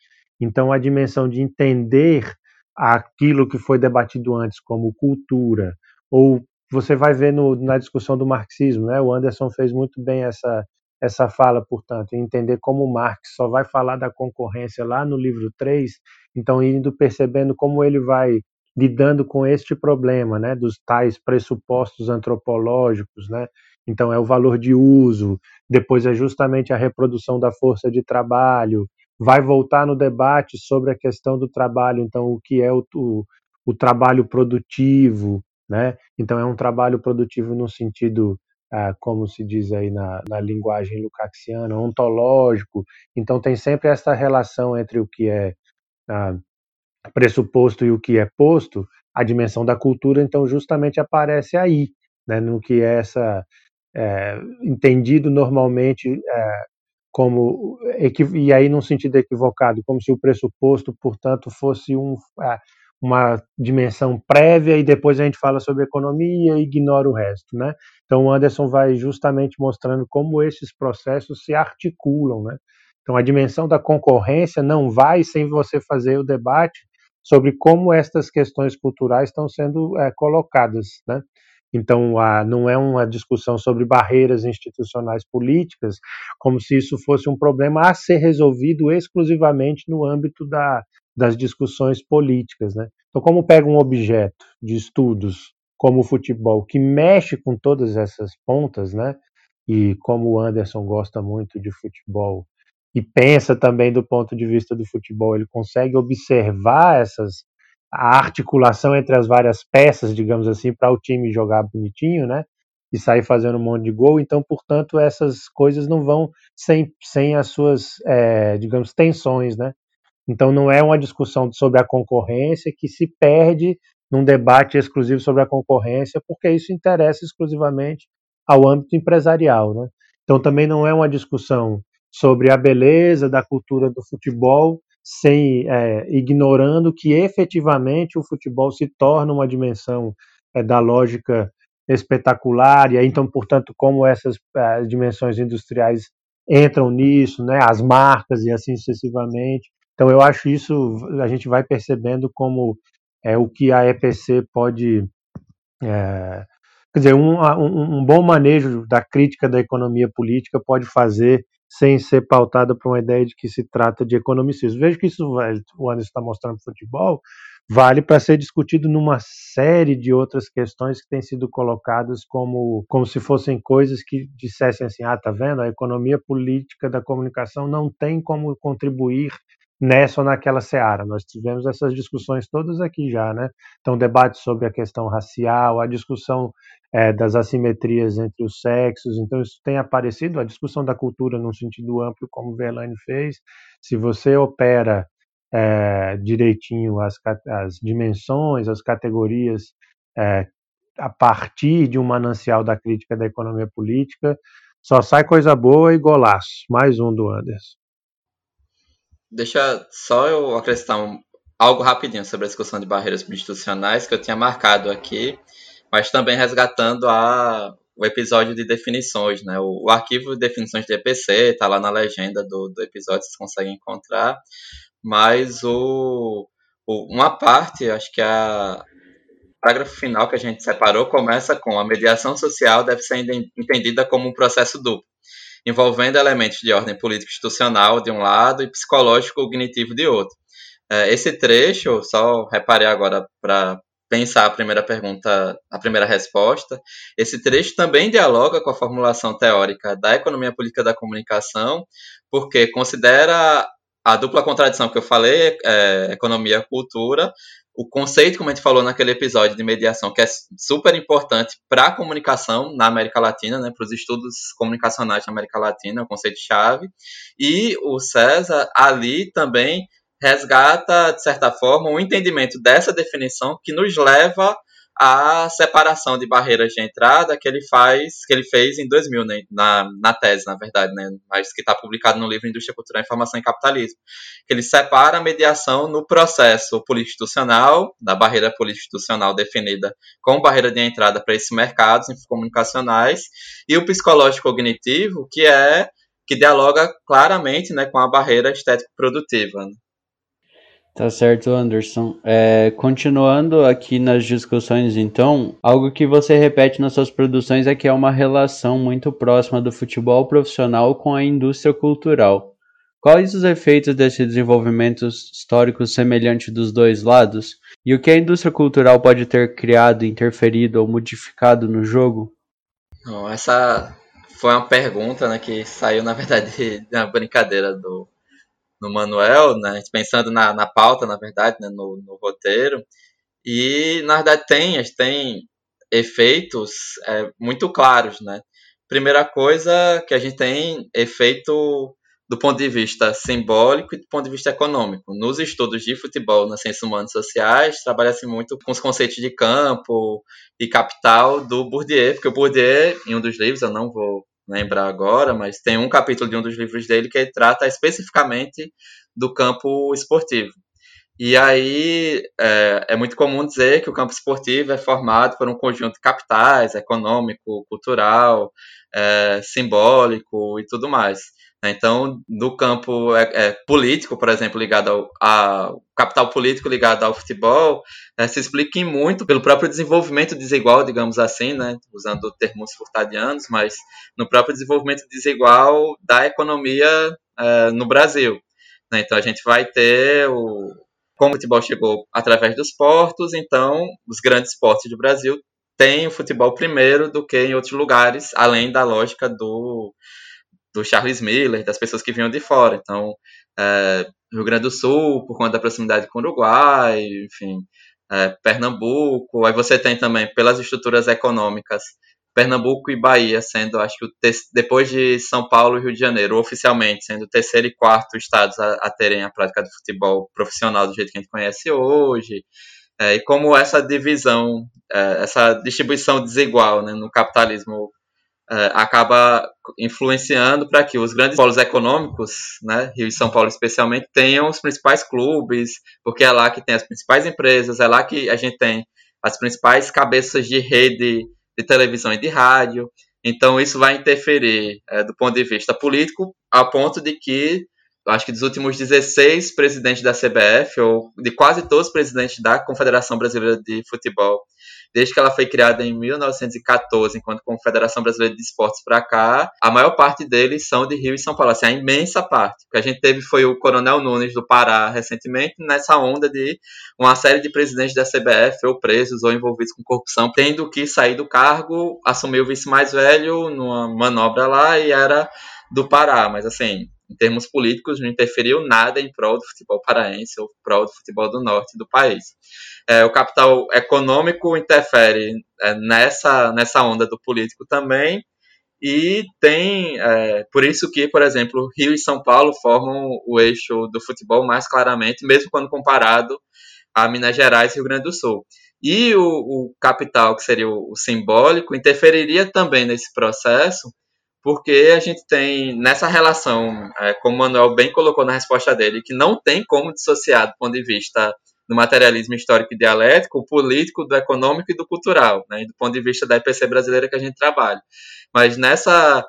Então, a dimensão de entender aquilo que foi debatido antes como cultura, ou você vai ver no, na discussão do marxismo, né? O Anderson fez muito bem essa essa fala, portanto, entender como Marx só vai falar da concorrência lá no livro 3, então indo percebendo como ele vai lidando com este problema, né, dos tais pressupostos antropológicos, né? Então é o valor de uso, depois é justamente a reprodução da força de trabalho, vai voltar no debate sobre a questão do trabalho, então o que é o, o, o trabalho produtivo, né? Então é um trabalho produtivo no sentido ah, como se diz aí na, na linguagem lucaxiana, ontológico. Então tem sempre essa relação entre o que é ah, pressuposto e o que é posto, a dimensão da cultura, então justamente aparece aí, né, no que é essa é, entendido normalmente é, como e aí num sentido equivocado, como se o pressuposto, portanto, fosse um é, uma dimensão prévia e depois a gente fala sobre economia e ignora o resto, né? Então o Anderson vai justamente mostrando como esses processos se articulam, né? Então a dimensão da concorrência não vai sem você fazer o debate sobre como estas questões culturais estão sendo é, colocadas, né? Então, a, não é uma discussão sobre barreiras institucionais políticas, como se isso fosse um problema a ser resolvido exclusivamente no âmbito da, das discussões políticas. Né? Então, como pega um objeto de estudos como o futebol, que mexe com todas essas pontas, né? e como o Anderson gosta muito de futebol e pensa também do ponto de vista do futebol, ele consegue observar essas a articulação entre as várias peças, digamos assim, para o time jogar bonitinho, né? E sair fazendo um monte de gol. Então, portanto, essas coisas não vão sem, sem as suas, é, digamos, tensões, né? Então não é uma discussão sobre a concorrência que se perde num debate exclusivo sobre a concorrência, porque isso interessa exclusivamente ao âmbito empresarial. Né? Então também não é uma discussão sobre a beleza da cultura do futebol, sem é, ignorando que efetivamente o futebol se torna uma dimensão é, da lógica espetacular, e aí, então, portanto, como essas as dimensões industriais entram nisso, né, as marcas e assim sucessivamente. Então eu acho isso a gente vai percebendo como é o que a EPC pode é, quer dizer um, um, um, bom manejo da crítica da economia política pode fazer sem ser pautada por uma ideia de que se trata de economicismo. Vejo que isso o Anderson está mostrando no futebol, vale para ser discutido numa série de outras questões que têm sido colocadas como, como se fossem coisas que dissessem assim, ah, tá vendo, a economia política da comunicação não tem como contribuir nessa ou naquela seara. Nós tivemos essas discussões todas aqui já, né? Então, debate sobre a questão racial, a discussão é, das assimetrias entre os sexos. Então, isso tem aparecido, a discussão da cultura num sentido amplo, como Verlaine fez. Se você opera é, direitinho as, as dimensões, as categorias é, a partir de um manancial da crítica da economia política, só sai coisa boa e golaço. Mais um do Anderson. Deixa só eu acrescentar um, algo rapidinho sobre a discussão de barreiras institucionais que eu tinha marcado aqui, mas também resgatando a, o episódio de definições, né? O, o arquivo de definições de EPC está lá na legenda do, do episódio, vocês conseguem encontrar mas o, o, uma parte, acho que a o parágrafo final que a gente separou começa com a mediação social deve ser entendida como um processo duplo, envolvendo elementos de ordem político-institucional de um lado e psicológico-cognitivo de outro. É, esse trecho, só reparei agora para pensar a primeira pergunta, a primeira resposta, esse trecho também dialoga com a formulação teórica da economia política da comunicação, porque considera a dupla contradição que eu falei, é, economia cultura, o conceito, como a gente falou naquele episódio de mediação, que é super importante para a comunicação na América Latina, né, para os estudos comunicacionais na América Latina, é o conceito-chave, e o César ali também resgata, de certa forma, um entendimento dessa definição que nos leva a separação de barreiras de entrada que ele faz, que ele fez em 2000, né, na, na tese, na verdade, né, mas que está publicado no livro Indústria Cultural, Informação e Capitalismo, que ele separa a mediação no processo político-institucional, da barreira político-institucional definida como barreira de entrada para esses mercados comunicacionais, e o psicológico-cognitivo, que é que dialoga claramente né, com a barreira estético-produtiva. Né. Tá certo, Anderson. É, continuando aqui nas discussões, então, algo que você repete nas suas produções é que é uma relação muito próxima do futebol profissional com a indústria cultural. Quais os efeitos desse desenvolvimento histórico semelhante dos dois lados? E o que a indústria cultural pode ter criado, interferido ou modificado no jogo? Essa foi uma pergunta né, que saiu, na verdade, da brincadeira do, no Manuel, né, pensando na, na pauta, na verdade, né, no, no roteiro. E, na verdade, tem, tem efeitos é, muito claros, né? Primeira coisa que a gente tem efeito do ponto de vista simbólico e do ponto de vista econômico. Nos estudos de futebol nas ciências humanas sociais, trabalha-se muito com os conceitos de campo e capital do Bourdieu, porque o Bourdieu, em um dos livros, eu não vou lembrar agora, mas tem um capítulo de um dos livros dele que trata especificamente do campo esportivo. E aí é, é, muito comum dizer que o campo esportivo é formado por um conjunto de capitais, econômico, cultural, é, simbólico e tudo mais. Então, no campo é, é, político, por exemplo, ligado ao, ao, capital político ligado ao futebol, é, se explica muito pelo próprio desenvolvimento desigual, digamos assim, né, usando termos furtadianos, mas no próprio desenvolvimento desigual da economia é, no Brasil. Né? Então, a gente vai ter o como o futebol chegou através dos portos, então os grandes portos do Brasil têm o futebol primeiro do que em outros lugares, além da lógica do do Charles Miller, das pessoas que vinham de fora. Então, é, Rio Grande do Sul, por conta da proximidade com o Uruguai, enfim, é, Pernambuco. Aí você tem também, pelas estruturas econômicas, Pernambuco e Bahia sendo, acho que depois de São Paulo e Rio de Janeiro, oficialmente sendo o terceiro e quarto estados a, a terem a prática do futebol profissional do jeito que a gente conhece hoje. É, e como essa divisão, é, essa distribuição desigual né, no capitalismo acaba influenciando para que os grandes polos econômicos, né, Rio e São Paulo especialmente, tenham os principais clubes, porque é lá que tem as principais empresas, é lá que a gente tem as principais cabeças de rede de televisão e de rádio. Então isso vai interferir é, do ponto de vista político, a ponto de que acho que dos últimos 16 presidentes da CBF, ou de quase todos os presidentes da Confederação Brasileira de Futebol, desde que ela foi criada em 1914, enquanto Confederação Brasileira de Esportes para cá, a maior parte deles são de Rio e São Paulo, assim, a imensa parte. O que a gente teve foi o Coronel Nunes do Pará recentemente, nessa onda de uma série de presidentes da CBF ou presos ou envolvidos com corrupção, tendo que sair do cargo, assumir o vice mais velho numa manobra lá e era do Pará, mas assim, em termos políticos, não interferiu nada em prol do futebol paraense ou prol do futebol do norte do país. É, o capital econômico interfere é, nessa, nessa onda do político também, e tem, é, por isso que, por exemplo, Rio e São Paulo formam o eixo do futebol mais claramente, mesmo quando comparado a Minas Gerais e Rio Grande do Sul. E o, o capital, que seria o, o simbólico, interferiria também nesse processo, porque a gente tem nessa relação, é, como o Manuel bem colocou na resposta dele, que não tem como dissociar do ponto de vista do materialismo histórico e dialético, o político, do econômico e do cultural, né, do ponto de vista da EPC brasileira que a gente trabalha. Mas nessa,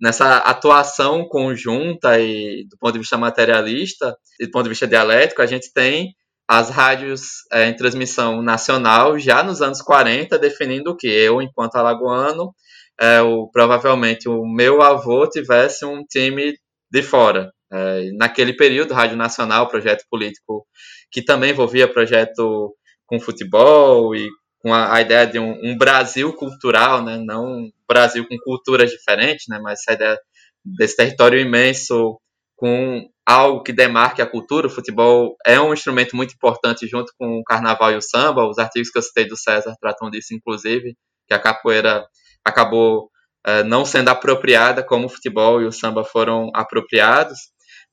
nessa atuação conjunta e do ponto de vista materialista e do ponto de vista dialético, a gente tem as rádios é, em transmissão nacional já nos anos 40 definindo o que eu, enquanto alagoano, é, o, provavelmente o meu avô tivesse um time de fora. É, naquele período, Rádio Nacional, projeto político que também envolvia projeto com futebol e com a, a ideia de um, um, Brasil cultural, né, não um Brasil com culturas diferentes, né, mas essa ideia desse território imenso com algo que demarque a cultura. O futebol é um instrumento muito importante junto com o carnaval e o samba. Os artigos que eu citei do César tratam disso, inclusive, que a capoeira acabou uh, não sendo apropriada como o futebol e o samba foram apropriados.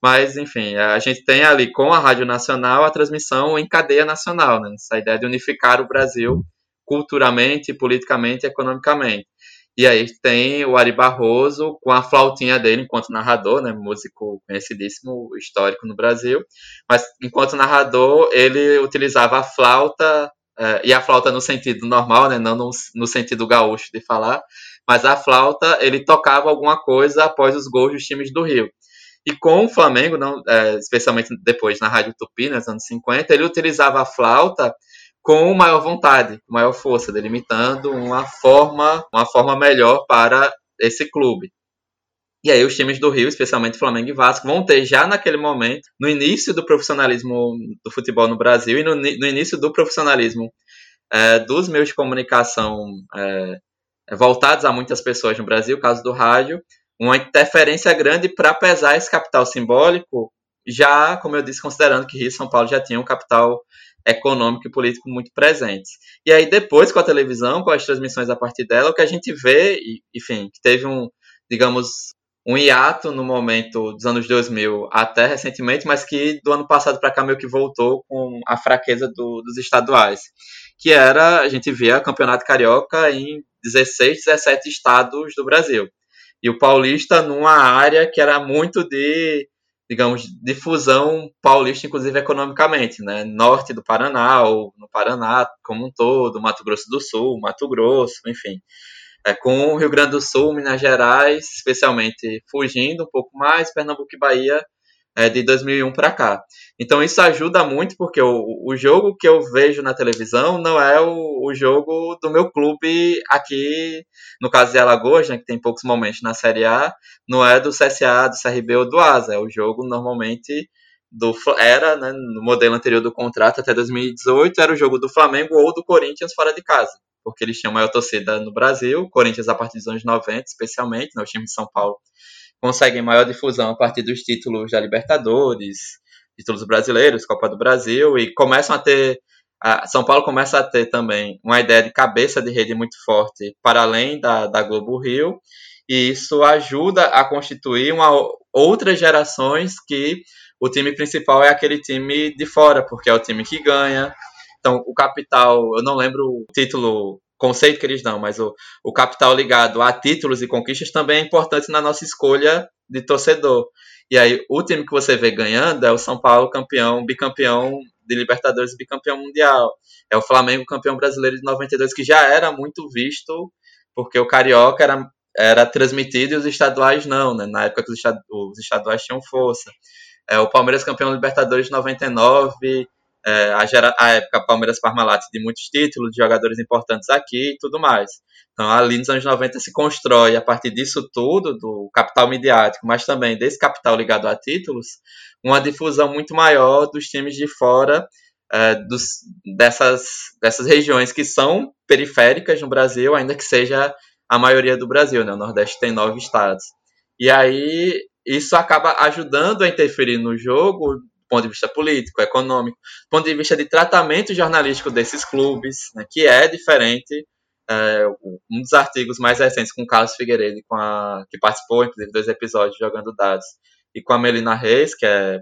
Mas, enfim, a gente tem ali com a Rádio Nacional a transmissão em cadeia nacional, né? essa ideia de unificar o Brasil culturalmente, politicamente e economicamente. E aí tem o Ari Barroso com a flautinha dele enquanto narrador, né, músico conhecidíssimo, histórico no Brasil. Mas enquanto narrador, ele utilizava a flauta Uh, e a flauta no sentido normal, né, não no, no, sentido gaúcho de falar, mas a flauta ele tocava alguma coisa após os gols dos times do Rio. E com o Flamengo, não, é, especialmente depois na Rádio Tupi, nos anos 50, ele utilizava a flauta com maior vontade, com maior força, delimitando uma forma, uma forma melhor para esse clube. E aí os times do Rio, especialmente Flamengo e Vasco, vão ter já naquele momento, no início do profissionalismo do futebol no Brasil e no, no início do profissionalismo é, dos meios de comunicação é, voltados a muitas pessoas no Brasil, caso do rádio, uma interferência grande para pesar esse capital simbólico, já, como eu disse, considerando que Rio e São Paulo já tinham um capital econômico e político muito presentes. E aí depois com a televisão, com as transmissões a partir dela, o que a gente vê, enfim, que teve um, digamos, um hiato no momento dos anos 2000 até recentemente, mas que do ano passado para cá meio que voltou com a fraqueza do, dos estaduais, que era, a gente via campeonato carioca em 16, 17 estados do Brasil. E o paulista numa área que era muito de, digamos, difusão paulista, inclusive economicamente, né? Norte do Paraná, ou no Paraná como um todo, Mato Grosso do Sul, Mato Grosso, enfim é, com o Rio Grande do Sul, Minas Gerais, especialmente fugindo um pouco mais, Pernambuco e Bahia é, de 2001 para cá. Então isso ajuda muito porque o, o jogo que eu vejo na televisão não é o, o jogo do meu clube aqui, no caso de Alagoas, né, que tem poucos momentos na Série A, não é do CSA, do CRB ou do ASA, é o jogo normalmente do era, né, no modelo anterior do contrato até 2018, era o jogo do Flamengo ou do Corinthians fora de casa porque eles tinham maior torcida no Brasil, Corinthians a partir dos anos 90, especialmente, né, o time de São Paulo conseguem maior difusão a partir dos títulos da Libertadores, títulos brasileiros, Copa do Brasil, e começam a ter, a São Paulo começa a ter também uma ideia de cabeça de rede muito forte para além da, da Globo Rio, e isso ajuda a constituir uma, outras gerações que o time principal é aquele time de fora, porque é o time que ganha, então, o capital, eu não lembro o título, conceito que eles dão, mas o, o capital ligado a títulos e conquistas também é importante na nossa escolha de torcedor. E aí, o time que você vê ganhando é o São Paulo campeão, bicampeão de Libertadores bicampeão mundial. É o Flamengo campeão brasileiro de 92, que já era muito visto, porque o Carioca era, era transmitido e os estaduais não, né? Na época que os estaduais tinham força. É o Palmeiras campeão Libertadores de 99 é, a, gera, a época Palmeiras Parmalat de muitos títulos, de jogadores importantes aqui e tudo mais. Então, ali nos anos 90 se constrói, a partir disso tudo, do capital midiático, mas também desse capital ligado a títulos, uma difusão muito maior dos times de fora é, dos, dessas, dessas regiões que são periféricas no Brasil, ainda que seja a maioria do Brasil. Né? O Nordeste tem nove estados. E aí isso acaba ajudando a interferir no jogo ponto de vista político, econômico, do ponto de vista de tratamento jornalístico desses clubes, né, que é diferente. É, um dos artigos mais recentes com o Carlos Figueiredo, com a, que participou, inclusive, dois episódios jogando dados, e com a Melina Reis, que é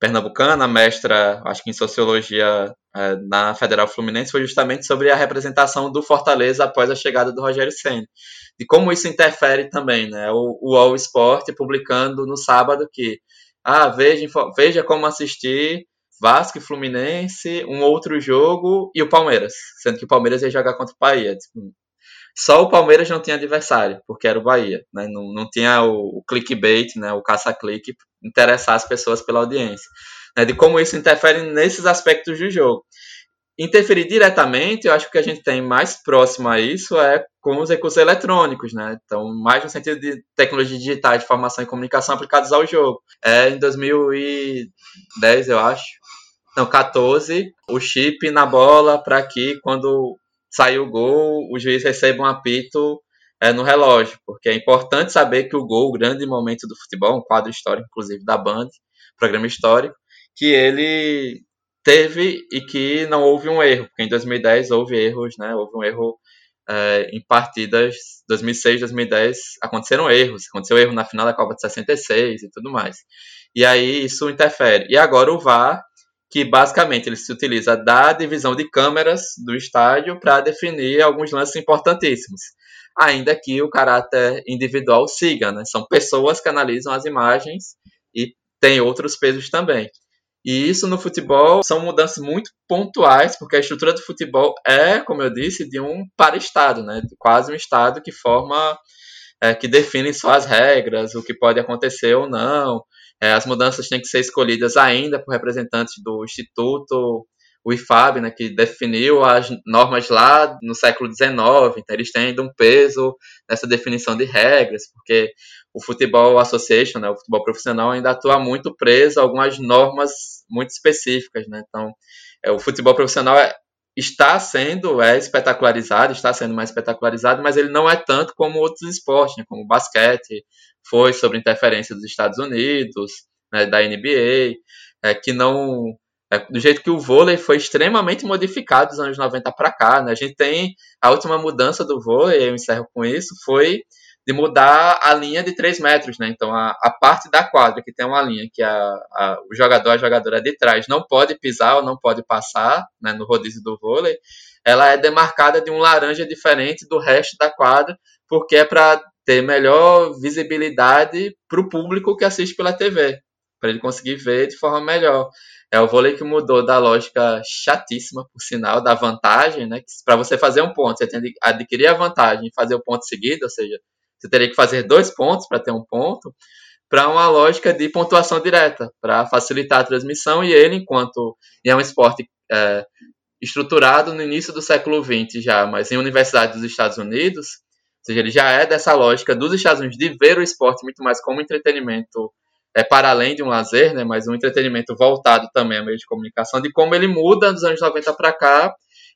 pernambucana, mestra, acho que em sociologia é, na Federal Fluminense, foi justamente sobre a representação do Fortaleza após a chegada do Rogério Senna. E como isso interfere também, né? O, o All Sport publicando no sábado que ah, veja, veja como assistir Vasco e Fluminense, um outro jogo e o Palmeiras, sendo que o Palmeiras ia jogar contra o Bahia. Tipo, só o Palmeiras não tinha adversário, porque era o Bahia, né? não, não tinha o, o clickbait, né? o caça-clique, interessar as pessoas pela audiência. Né? De como isso interfere nesses aspectos do jogo interferir diretamente, eu acho que a gente tem mais próximo a isso é com os recursos eletrônicos, né? Então, mais no sentido de tecnologia digital de informação e comunicação aplicados ao jogo. É em 2010, eu acho, não, 14, o chip na bola para que quando sair o gol, o juiz receba um apito é, no relógio, porque é importante saber que o gol, o grande momento do futebol, um quadro histórico, inclusive da Band, programa histórico, que ele teve e que não houve um erro, porque em 2010 houve erros, né? Houve um erro é, em partidas 2006, 2010 aconteceram erros, aconteceu erro na final da Copa de 66 e tudo mais. E aí isso interfere. E agora o VAR, que basicamente ele se utiliza da divisão de câmeras do estádio para definir alguns lances importantíssimos. Ainda que o caráter individual siga, né? São pessoas que analisam as imagens e tem outros pesos também. E isso no futebol são mudanças muito pontuais, porque a estrutura do futebol é, como eu disse, de um para-estado, né? quase um estado que forma, é, que define só as regras, o que pode acontecer ou não. É, as mudanças têm que ser escolhidas ainda por representantes do Instituto o IFAB, né, que definiu as normas lá no século XIX, então eles têm ainda um peso nessa definição de regras, porque o Futebol Association, né, o futebol profissional, ainda atua muito preso a algumas normas muito específicas. Né? Então, é, o futebol profissional é, está sendo é espetacularizado, está sendo mais espetacularizado, mas ele não é tanto como outros esportes, né, como o basquete, foi sobre interferência dos Estados Unidos, né, da NBA, é, que não é, do jeito que o vôlei foi extremamente modificado dos anos 90 para cá. Né? A gente tem a última mudança do vôlei, eu encerro com isso, foi de mudar a linha de 3 metros, né? Então a, a parte da quadra que tem uma linha que a, a, o jogador, a jogadora de trás não pode pisar ou não pode passar né, no rodízio do vôlei, ela é demarcada de um laranja diferente do resto da quadra, porque é para ter melhor visibilidade para o público que assiste pela TV, para ele conseguir ver de forma melhor. É o vôlei que mudou da lógica chatíssima, por sinal, da vantagem, né? Para você fazer um ponto, você tem que adquirir a vantagem e fazer o ponto seguido, ou seja, você teria que fazer dois pontos para ter um ponto, para uma lógica de pontuação direta, para facilitar a transmissão. E ele, enquanto é um esporte é, estruturado no início do século XX já, mas em universidades dos Estados Unidos, ou seja, ele já é dessa lógica dos Estados Unidos de ver o esporte muito mais como entretenimento é, para além de um lazer, né, mas um entretenimento voltado também a meio de comunicação, de como ele muda dos anos 90 para cá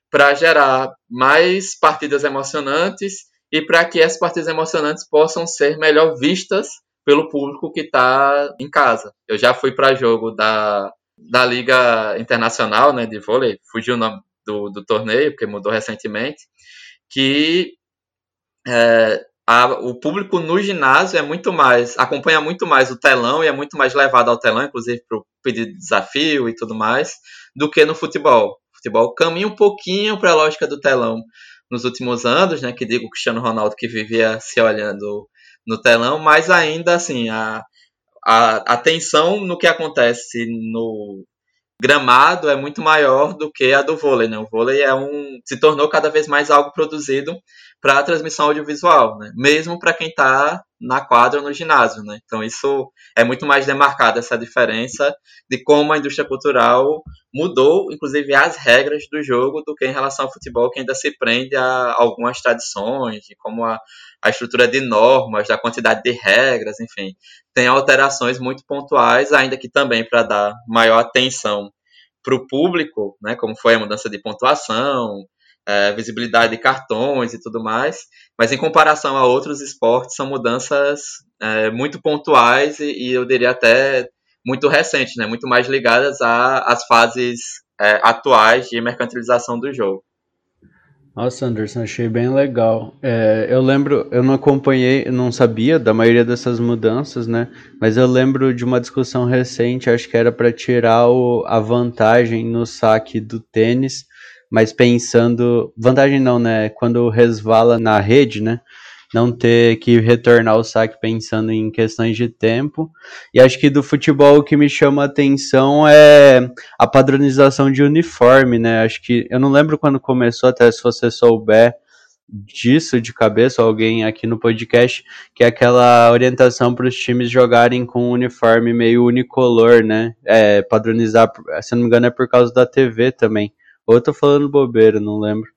para gerar mais partidas emocionantes e para que essas partidas emocionantes possam ser melhor vistas pelo público que está em casa. Eu já fui para jogo da, da Liga Internacional né, de Vôlei, fugiu o nome do, do torneio, porque mudou recentemente, que é, a, o público no ginásio é muito mais, acompanha muito mais o telão e é muito mais levado ao telão, inclusive para o pedido de desafio e tudo mais, do que no futebol. O futebol caminha um pouquinho para a lógica do telão nos últimos anos, né? Que digo o Cristiano Ronaldo que vivia se olhando no telão, mas ainda assim a, a atenção no que acontece no gramado é muito maior do que a do vôlei, né? O vôlei é um se tornou cada vez mais algo produzido para a transmissão audiovisual, né? Mesmo para quem está na quadra ou no ginásio, né? Então isso é muito mais demarcada essa diferença de como a indústria cultural mudou, inclusive as regras do jogo do que em relação ao futebol que ainda se prende a algumas tradições, como a, a estrutura de normas, da quantidade de regras, enfim, tem alterações muito pontuais, ainda que também para dar maior atenção para o público, né, como foi a mudança de pontuação, é, visibilidade de cartões e tudo mais, mas em comparação a outros esportes, são mudanças é, muito pontuais e, e, eu diria até muito recentes, né? muito mais ligadas às fases é, atuais de mercantilização do jogo. Nossa, Anderson, achei bem legal. É, eu lembro, eu não acompanhei, não sabia da maioria dessas mudanças, né? Mas eu lembro de uma discussão recente, acho que era para tirar o, a vantagem no saque do tênis mas pensando. Vantagem não, né? Quando resvala na rede, né? Não ter que retornar o saque pensando em questões de tempo. E acho que do futebol o que me chama a atenção é a padronização de uniforme, né? Acho que. Eu não lembro quando começou, até se você souber disso de cabeça, alguém aqui no podcast, que é aquela orientação para os times jogarem com um uniforme meio unicolor, né? É, padronizar, se não me engano, é por causa da TV também. Ou eu tô falando bobeira, não lembro.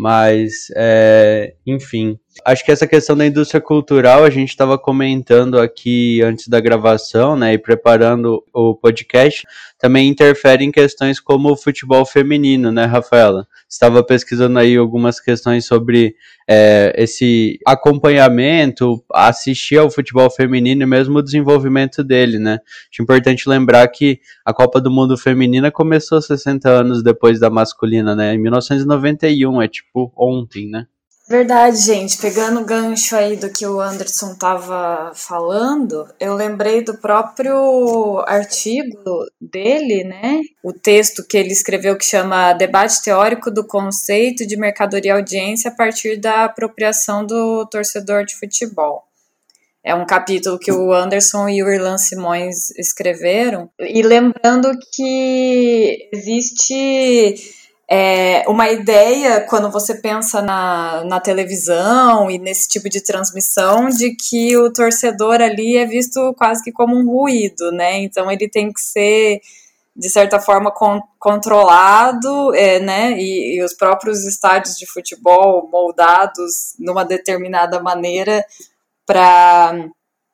Mas, é, enfim. Acho que essa questão da indústria cultural, a gente estava comentando aqui antes da gravação, né, e preparando o podcast, também interfere em questões como o futebol feminino, né, Rafaela? Estava pesquisando aí algumas questões sobre é, esse acompanhamento, assistir ao futebol feminino e mesmo o desenvolvimento dele, né? Acho importante lembrar que a Copa do Mundo Feminina começou 60 anos depois da masculina, né? Em 1991, é tipo ontem, né? Verdade, gente. Pegando o gancho aí do que o Anderson estava falando, eu lembrei do próprio artigo dele, né? O texto que ele escreveu que chama Debate Teórico do Conceito de Mercadoria Audiência a partir da apropriação do torcedor de futebol. É um capítulo que o Anderson e o Irlan Simões escreveram. E lembrando que existe é uma ideia, quando você pensa na, na televisão e nesse tipo de transmissão, de que o torcedor ali é visto quase que como um ruído, né? Então ele tem que ser, de certa forma, con controlado, é, né? E, e os próprios estádios de futebol moldados numa determinada maneira para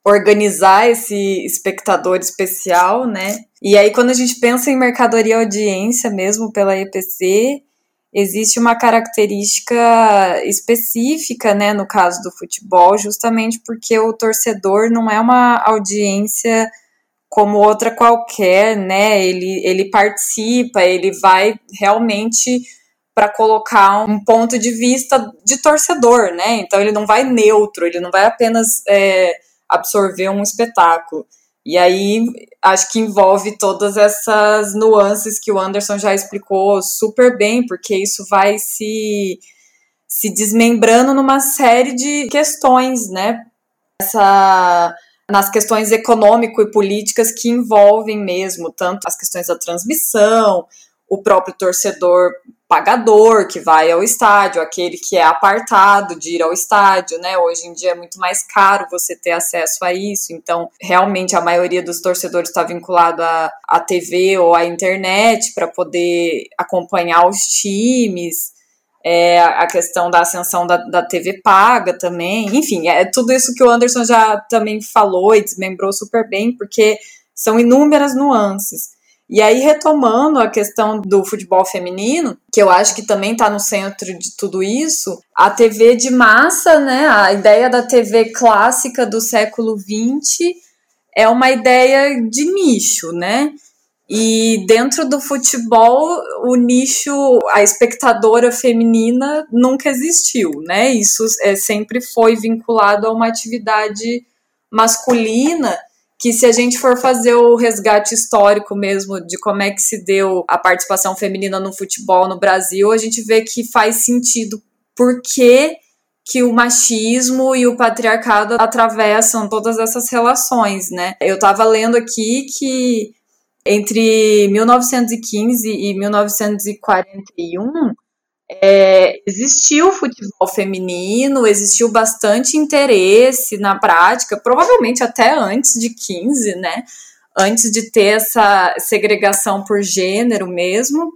organizar esse espectador especial, né? E aí, quando a gente pensa em mercadoria audiência, mesmo pela EPC, existe uma característica específica, né, no caso do futebol, justamente porque o torcedor não é uma audiência como outra qualquer, né? Ele, ele participa, ele vai realmente para colocar um ponto de vista de torcedor, né? Então ele não vai neutro, ele não vai apenas é, absorver um espetáculo. E aí acho que envolve todas essas nuances que o Anderson já explicou super bem, porque isso vai se, se desmembrando numa série de questões, né? Essa, nas questões econômico e políticas que envolvem mesmo tanto as questões da transmissão, o próprio torcedor pagador que vai ao estádio, aquele que é apartado de ir ao estádio, né? Hoje em dia é muito mais caro você ter acesso a isso, então realmente a maioria dos torcedores está vinculado à, à TV ou à internet para poder acompanhar os times. É, a questão da ascensão da, da TV paga também, enfim, é tudo isso que o Anderson já também falou e desmembrou super bem, porque são inúmeras nuances. E aí, retomando a questão do futebol feminino, que eu acho que também está no centro de tudo isso, a TV de massa, né, a ideia da TV clássica do século XX é uma ideia de nicho, né? E dentro do futebol, o nicho, a espectadora feminina nunca existiu, né? Isso é, sempre foi vinculado a uma atividade masculina que se a gente for fazer o resgate histórico mesmo de como é que se deu a participação feminina no futebol no Brasil, a gente vê que faz sentido porque que o machismo e o patriarcado atravessam todas essas relações, né? Eu estava lendo aqui que entre 1915 e 1941 é, existiu futebol feminino, existiu bastante interesse na prática, provavelmente até antes de 15, né? Antes de ter essa segregação por gênero mesmo.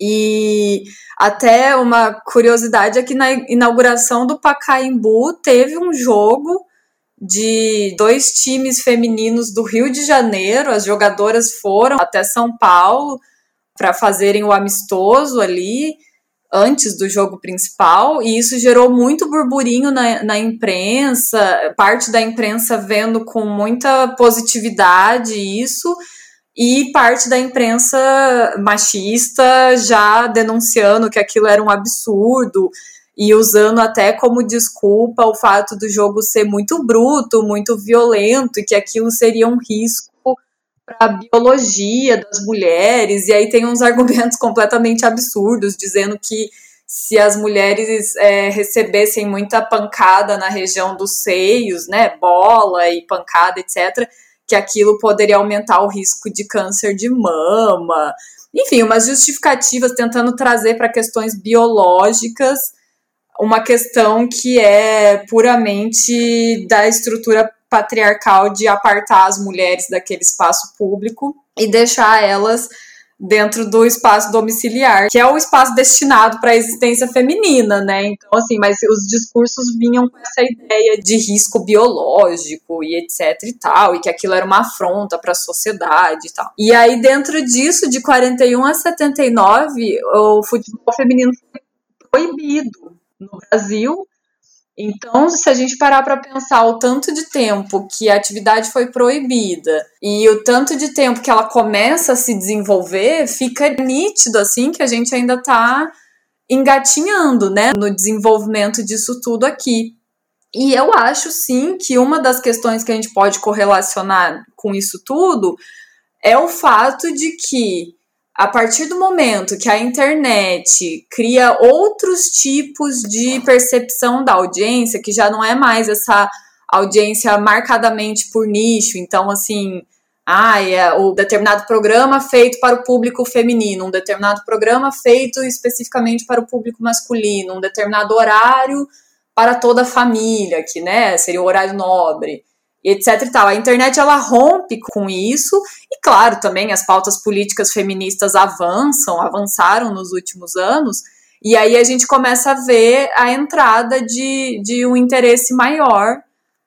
E até uma curiosidade é que na inauguração do Pacaembu teve um jogo de dois times femininos do Rio de Janeiro. As jogadoras foram até São Paulo para fazerem o amistoso ali antes do jogo principal, e isso gerou muito burburinho na, na imprensa, parte da imprensa vendo com muita positividade isso, e parte da imprensa machista já denunciando que aquilo era um absurdo e usando até como desculpa o fato do jogo ser muito bruto, muito violento e que aquilo seria um risco para a biologia das mulheres. E aí tem uns argumentos completamente absurdos dizendo que se as mulheres é, recebessem muita pancada na região dos seios, né, bola e pancada, etc., que aquilo poderia aumentar o risco de câncer de mama. Enfim, umas justificativas tentando trazer para questões biológicas uma questão que é puramente da estrutura patriarcal de apartar as mulheres daquele espaço público e deixar elas dentro do espaço domiciliar, que é o espaço destinado para a existência feminina, né? Então, assim, mas os discursos vinham com essa ideia de risco biológico e etc e tal, e que aquilo era uma afronta para a sociedade e tal. E aí, dentro disso, de 41 a 79, o futebol feminino foi proibido no Brasil então, se a gente parar para pensar o tanto de tempo que a atividade foi proibida e o tanto de tempo que ela começa a se desenvolver, fica nítido assim que a gente ainda está engatinhando, né, no desenvolvimento disso tudo aqui. E eu acho sim que uma das questões que a gente pode correlacionar com isso tudo é o fato de que a partir do momento que a internet cria outros tipos de percepção da audiência, que já não é mais essa audiência marcadamente por nicho, então assim, ah, é o determinado programa feito para o público feminino, um determinado programa feito especificamente para o público masculino, um determinado horário para toda a família, que né, seria o horário nobre etc e tal. A internet ela rompe com isso e claro, também as pautas políticas feministas avançam, avançaram nos últimos anos. E aí a gente começa a ver a entrada de, de um interesse maior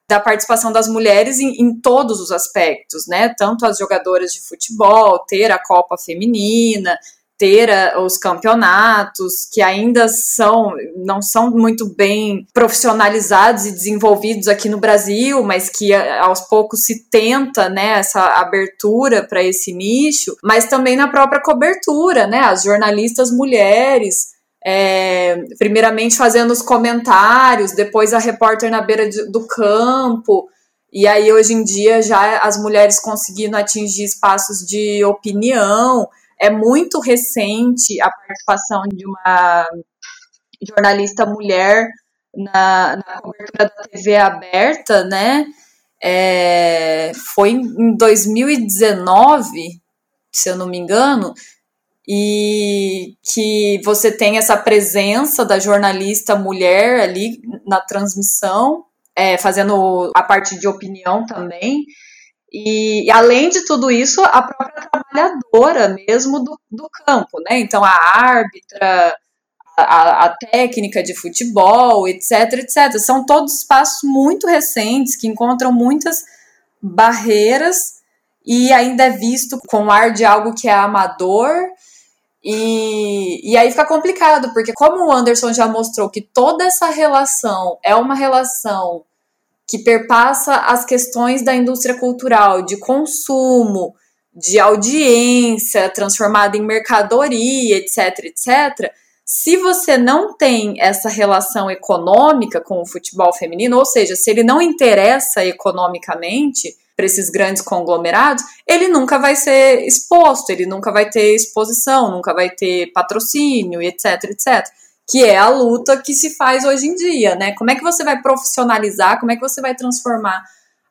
da participação das mulheres em, em, todos os aspectos, né? Tanto as jogadoras de futebol, ter a Copa Feminina, ter os campeonatos que ainda são não são muito bem profissionalizados e desenvolvidos aqui no Brasil, mas que aos poucos se tenta, né, essa abertura para esse nicho, mas também na própria cobertura, né, as jornalistas mulheres é, primeiramente fazendo os comentários, depois a repórter na beira de, do campo, e aí hoje em dia já as mulheres conseguindo atingir espaços de opinião é muito recente a participação de uma jornalista mulher na, na cobertura da TV aberta, né? É, foi em 2019, se eu não me engano, e que você tem essa presença da jornalista mulher ali na transmissão, é, fazendo a parte de opinião também. E, além de tudo isso, a própria trabalhadora mesmo do, do campo, né? Então a árbitra, a, a, técnica de futebol, etc, etc. São todos espaços muito recentes que encontram muitas barreiras e ainda é visto com ar de algo que é amador. E, e aí fica complicado, porque como o Anderson já mostrou que toda essa relação é uma relação que perpassa as questões da indústria cultural, de consumo, de audiência transformada em mercadoria, etc, etc. Se você não tem essa relação econômica com o futebol feminino, ou seja, se ele não interessa economicamente para esses grandes conglomerados, ele nunca vai ser exposto, ele nunca vai ter exposição, nunca vai ter patrocínio, etc, etc que é a luta que se faz hoje em dia, né? Como é que você vai profissionalizar, como é que você vai transformar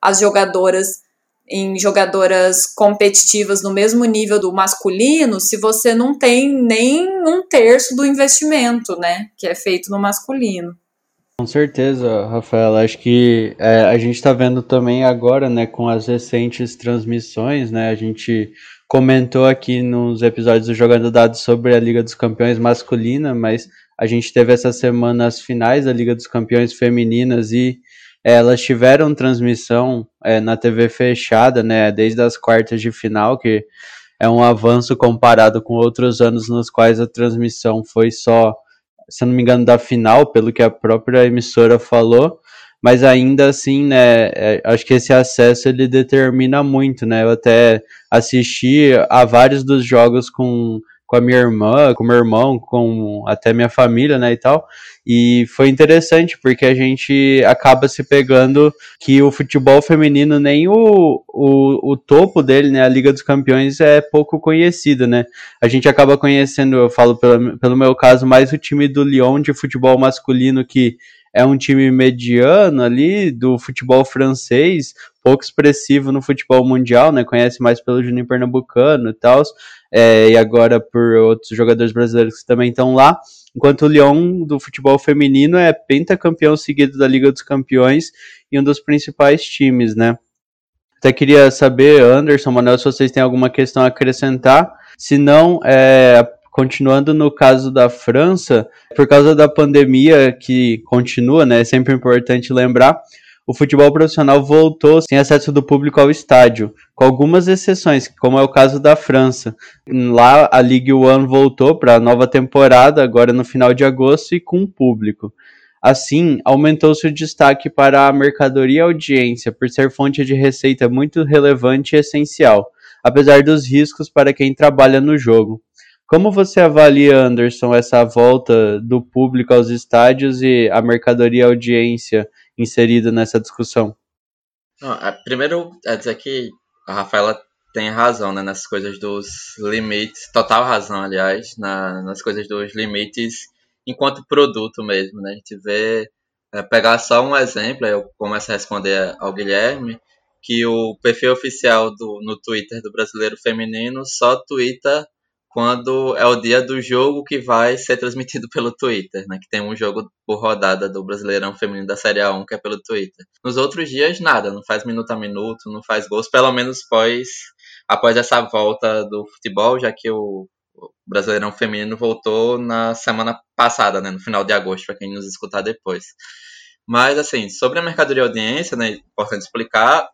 as jogadoras em jogadoras competitivas no mesmo nível do masculino se você não tem nem um terço do investimento, né? Que é feito no masculino. Com certeza, Rafael. Acho que é, a gente está vendo também agora, né, com as recentes transmissões, né? A gente comentou aqui nos episódios do Jogando Dados sobre a Liga dos Campeões masculina, mas a gente teve essa semana as finais da Liga dos Campeões femininas e elas tiveram transmissão é, na TV fechada, né, desde as quartas de final, que é um avanço comparado com outros anos nos quais a transmissão foi só, se não me engano, da final, pelo que a própria emissora falou, mas ainda assim, né, é, acho que esse acesso ele determina muito, né, eu até assisti a vários dos jogos com com a minha irmã, com meu irmão, com até minha família, né, e tal. E foi interessante porque a gente acaba se pegando que o futebol feminino, nem o, o, o topo dele, né, a Liga dos Campeões é pouco conhecida, né. A gente acaba conhecendo, eu falo pelo, pelo meu caso, mais o time do Lyon de futebol masculino que é um time mediano ali do futebol francês, pouco expressivo no futebol mundial, né? Conhece mais pelo Juninho Pernambucano e tal, é, e agora por outros jogadores brasileiros que também estão lá. Enquanto o Lyon do futebol feminino é pentacampeão seguido da Liga dos Campeões e um dos principais times, né? Até queria saber, Anderson, Manuel, se vocês têm alguma questão a acrescentar. Se não, é, continuando no caso da França, por causa da pandemia que continua, né, é sempre importante lembrar, o futebol profissional voltou sem acesso do público ao estádio, com algumas exceções, como é o caso da França. Lá a Ligue 1 voltou para a nova temporada, agora no final de agosto, e com público. Assim, aumentou-se o destaque para a mercadoria e audiência, por ser fonte de receita muito relevante e essencial, apesar dos riscos para quem trabalha no jogo. Como você avalia, Anderson, essa volta do público aos estádios e a mercadoria e audiência inserida nessa discussão? Não, é, primeiro, é dizer que a Rafaela tem razão né, nas coisas dos limites, total razão, aliás, na, nas coisas dos limites enquanto produto mesmo. Né? A gente vê, é, pegar só um exemplo, eu começo a responder ao Guilherme, que o perfil oficial do, no Twitter do Brasileiro Feminino só twitta quando é o dia do jogo que vai ser transmitido pelo Twitter, né? Que tem um jogo por rodada do Brasileirão Feminino da Série A1 que é pelo Twitter. Nos outros dias, nada, não faz minuto a minuto, não faz gols, pelo menos após, após essa volta do futebol, já que o, Brasileirão Feminino voltou na semana passada, né? No final de agosto, para quem nos escutar depois. Mas, assim, sobre a mercadoria audiência, né? Importante explicar,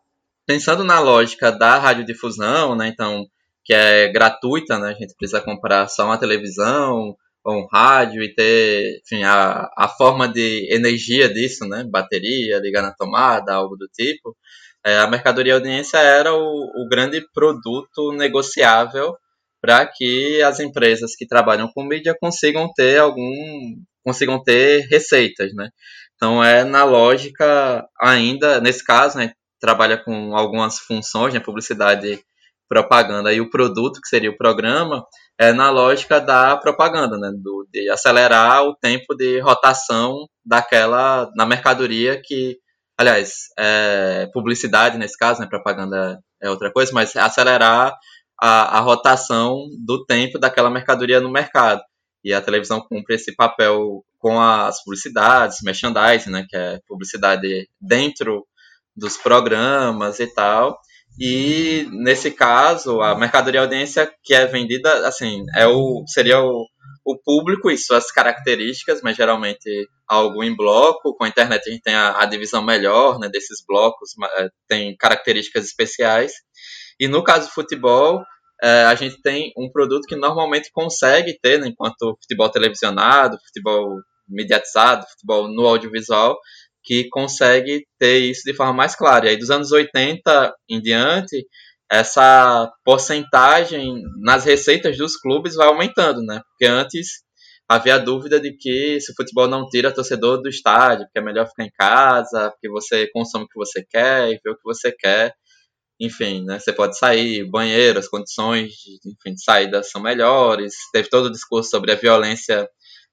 pensando na lógica da radiodifusão, né? Então, que é gratuita, né? A gente precisa comprar só uma televisão ou um rádio e ter, enfim, a, a forma de energia disso, né? Bateria, ligar na tomada, algo do tipo. É, a mercadoria audiência era o, o grande produto negociável para que as empresas que trabalham com mídia consigam ter algum consigam ter receitas, né? Então é na lógica ainda nesse caso, né, trabalha com algumas funções, né, publicidade propaganda e o produto, que seria o programa, é na lógica da propaganda, né? Do, de acelerar o tempo de rotação daquela na mercadoria que, aliás, é, publicidade nesse caso, né? Propaganda é outra coisa, mas acelerar a, a rotação do tempo daquela mercadoria no mercado. E a televisão cumpre esse papel com as publicidades, merchandising, né? Que é publicidade dentro dos programas e tal. E nesse caso, a mercadoria audiência que é vendida, assim, é o seria o, o público e suas características, mas geralmente algo em bloco. Com a internet a gente tem a, a divisão melhor, né, desses blocos, é, tem características especiais. E no caso do futebol, é, a gente tem um produto que normalmente consegue ter, né, enquanto futebol televisionado, futebol mediatizado, futebol no audiovisual, que consegue ter isso de forma mais clara. E aí, dos anos 80 em diante, essa porcentagem nas receitas dos clubes vai aumentando, né? Porque antes havia dúvida de que se o futebol não tira torcedor do estádio, porque é melhor ficar em casa, porque você consome o que você quer e vê o que você quer. Enfim, né? Você pode sair, banheiro, as condições de, enfim, de saída são melhores. Teve todo o discurso sobre a violência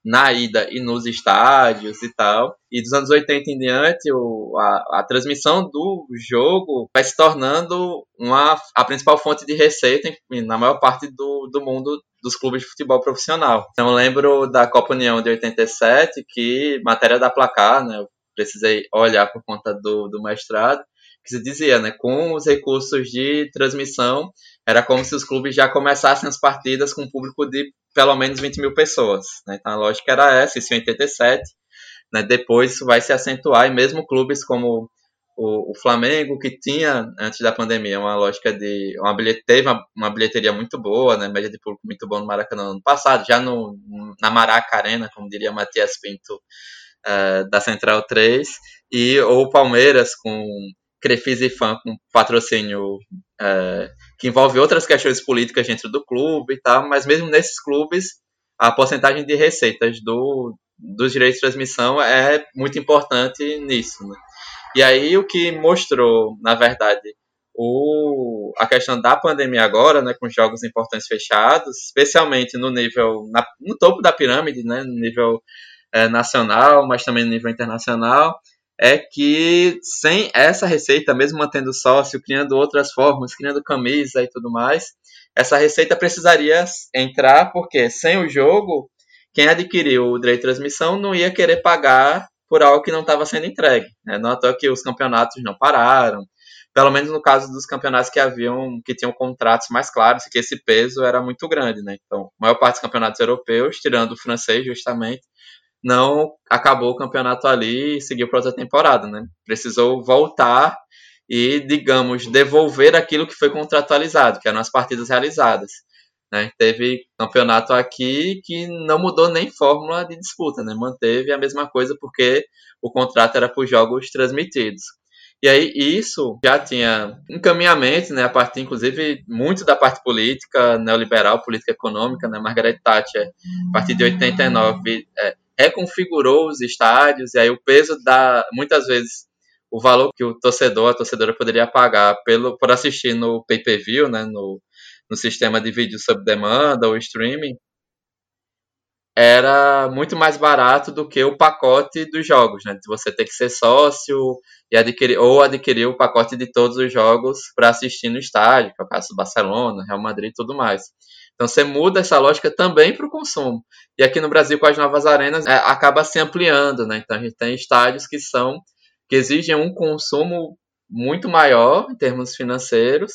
na ida e nos estádios e tal. E dos anos 80 em diante, o, a, a, transmissão do jogo vai se tornando uma, a principal fonte de receita em, na maior parte do, do mundo dos clubes de futebol profissional. Então eu lembro da Copa União de 87, que matéria da placar, né? Eu precisei olhar por conta do, do mestrado, que se dizia, né? Com os recursos de transmissão, era como se os clubes já começassem as partidas com um público de pelo menos 20 mil pessoas. Né? Então a lógica era essa, isso em 87. Né? Depois isso vai se acentuar, e mesmo clubes como o, o, Flamengo, que tinha, antes da pandemia, uma lógica de. Uma bilhete, teve uma, uma, bilheteria muito boa, né? média de público muito boa no Maracanã no ano passado, já no, na Maraca Arena, como diria Matias Pinto, uh, da Central 3, e ou Palmeiras com Crefisa e Fã com patrocínio é, que envolve outras questões políticas dentro do clube e tal, mas mesmo nesses clubes, a porcentagem de receitas do, dos direitos de transmissão é muito importante nisso. Né? E aí o que mostrou, na verdade, o, a questão da pandemia agora, né, com jogos importantes fechados, especialmente no nível, na, no topo da pirâmide, né, no nível é, nacional, mas também no nível internacional, é que sem essa receita, mesmo mantendo sócio, criando outras formas, criando camisa e tudo mais, essa receita precisaria entrar, porque sem o jogo, quem adquiriu o direito de transmissão não ia querer pagar por algo que não estava sendo entregue. Né? Não é que os campeonatos não pararam, pelo menos no caso dos campeonatos que haviam, que tinham contratos mais claros, que esse peso era muito grande, né? Então, a maior parte dos campeonatos europeus, tirando o francês justamente, não acabou o campeonato ali e seguiu para outra temporada, né? Precisou voltar e, digamos, devolver aquilo que foi contratualizado, que eram as partidas realizadas. Né? Teve campeonato aqui que não mudou nem fórmula de disputa, né? Manteve a mesma coisa porque o contrato era por jogos transmitidos. E aí isso já tinha encaminhamento, né, a partir inclusive muito da parte política neoliberal, política econômica, né, Margaret Thatcher, a partir de 89, é, reconfigurou os estádios, e aí o peso da. Muitas vezes o valor que o torcedor, a torcedora poderia pagar pelo, por assistir no pay-per-view, né, no, no sistema de vídeo sob demanda ou streaming, era muito mais barato do que o pacote dos jogos, né? De você ter que ser sócio e adquirir ou adquirir o pacote de todos os jogos para assistir no estádio, que é caso do Barcelona, Real Madrid e tudo mais. Então você muda essa lógica também para o consumo. E aqui no Brasil, com as novas arenas, é, acaba se ampliando, né? Então a gente tem estádios que são que exigem um consumo muito maior em termos financeiros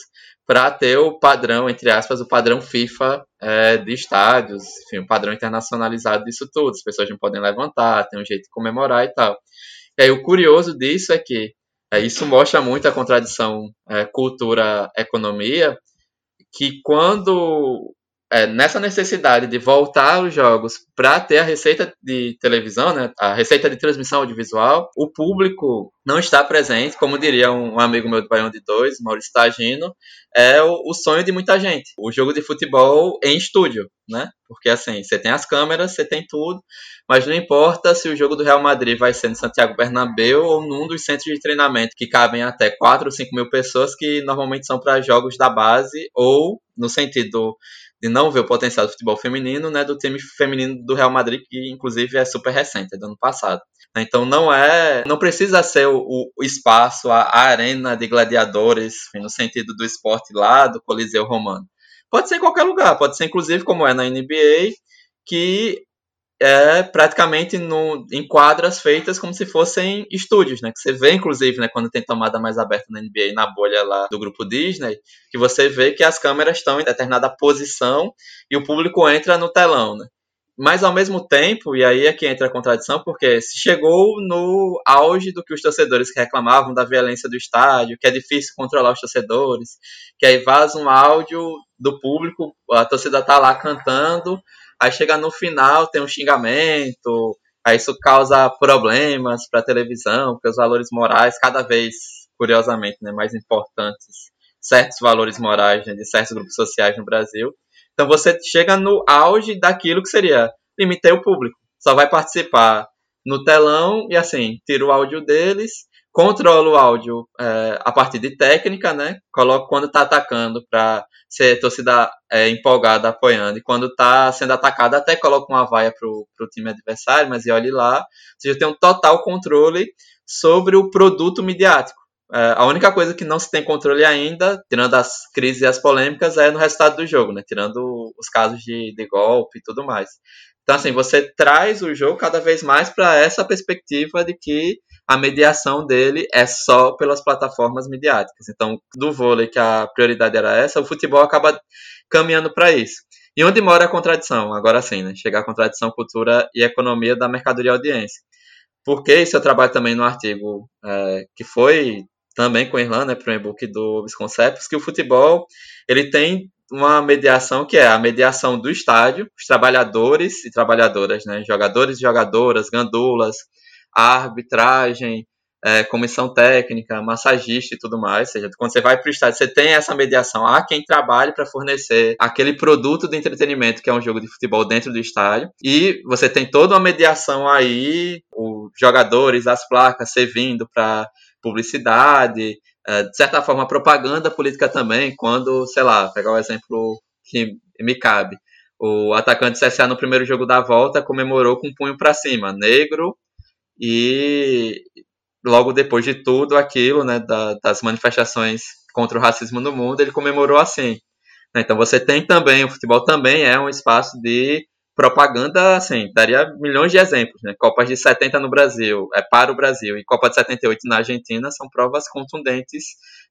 para ter o padrão, entre aspas, o padrão FIFA é, de estádios, enfim, o padrão internacionalizado disso tudo. As pessoas não podem levantar, tem um jeito de comemorar e tal. E aí o curioso disso é que é, isso mostra muito a contradição é, cultura-economia, que quando é, nessa necessidade de voltar os jogos para ter a receita de televisão, né, a receita de transmissão audiovisual, o público não está presente, como diria um, amigo meu do Baião de Dois, Maurício Tagino, é o, o, sonho de muita gente. O jogo de futebol em estúdio, né? Porque assim, você tem as câmeras, você tem tudo, mas não importa se o jogo do Real Madrid vai ser no Santiago Bernabéu ou num dos centros de treinamento que cabem até 4 ou 5 mil pessoas, que normalmente são para jogos da base ou no sentido de não ver o potencial do futebol feminino, né, do time feminino do Real Madrid, que inclusive é super recente, é do ano passado. Então não é, não precisa ser o, o espaço, a, a, arena de gladiadores, no sentido do esporte lá do Coliseu Romano. Pode ser em qualquer lugar, pode ser inclusive como é na NBA, que é praticamente no, em quadras feitas como se fossem estúdios, né? Que você vê, inclusive, né, quando tem tomada mais aberta na NBA, na bolha lá do grupo Disney, que você vê que as câmeras estão em determinada posição e o público entra no telão, né? Mas ao mesmo tempo, e aí é que entra a contradição, porque se chegou no auge do que os torcedores reclamavam da violência do estádio, que é difícil controlar os torcedores, que aí vaza um áudio do público, a torcida tá lá cantando, Aí chega no final, tem um xingamento, aí isso causa problemas para a televisão, porque os valores morais, cada vez, curiosamente, né, mais importantes, certos valores morais né, de certos grupos sociais no Brasil. Então você chega no auge daquilo que seria limitei o público, só vai participar no telão e assim, tira o áudio deles, controla o áudio é, a partir de técnica, né? Coloca quando está atacando para ser torcida é, empolgada apoiando, e quando está sendo atacado até coloca uma vaia para o time adversário, mas e olhe lá, ou seja, tem um total controle sobre o produto midiático. É, a única coisa que não se tem controle ainda, tirando as crises e as polêmicas, é no resultado do jogo, né? Tirando os casos de, de golpe e tudo mais. Então, assim, você traz o jogo cada vez mais para essa perspectiva de que a mediação dele é só pelas plataformas midiáticas. Então, do vôlei, que a prioridade era essa, o futebol acaba caminhando para isso. E onde mora a contradição? Agora sim, né? Chegar à contradição cultura e economia da mercadoria audiência. Porque isso eu trabalho também no artigo é, que foi também com Irlanda, né, para o e-book do Visconcepts, que o futebol ele tem uma mediação que é a mediação do estádio, os trabalhadores e trabalhadoras, né, jogadores e jogadoras, gandulas, arbitragem, é, comissão técnica, massagista e tudo mais. Ou seja, quando você vai para o estádio, você tem essa mediação. Há quem trabalhe para fornecer aquele produto de entretenimento que é um jogo de futebol dentro do estádio. E você tem toda uma mediação aí, os jogadores, as placas servindo para publicidade, é, de certa forma, propaganda política também, quando, sei lá, pegar o exemplo que me cabe. O atacante CSA no primeiro jogo da volta comemorou com o punho para cima, negro, e logo depois de tudo aquilo, né, da, das manifestações contra o racismo no mundo, ele comemorou assim. Então você tem também, o futebol também é um espaço de propaganda, assim, daria milhões de exemplos, né? Copas de 70 no Brasil, é para o Brasil, e Copa de 78 na Argentina são provas contundentes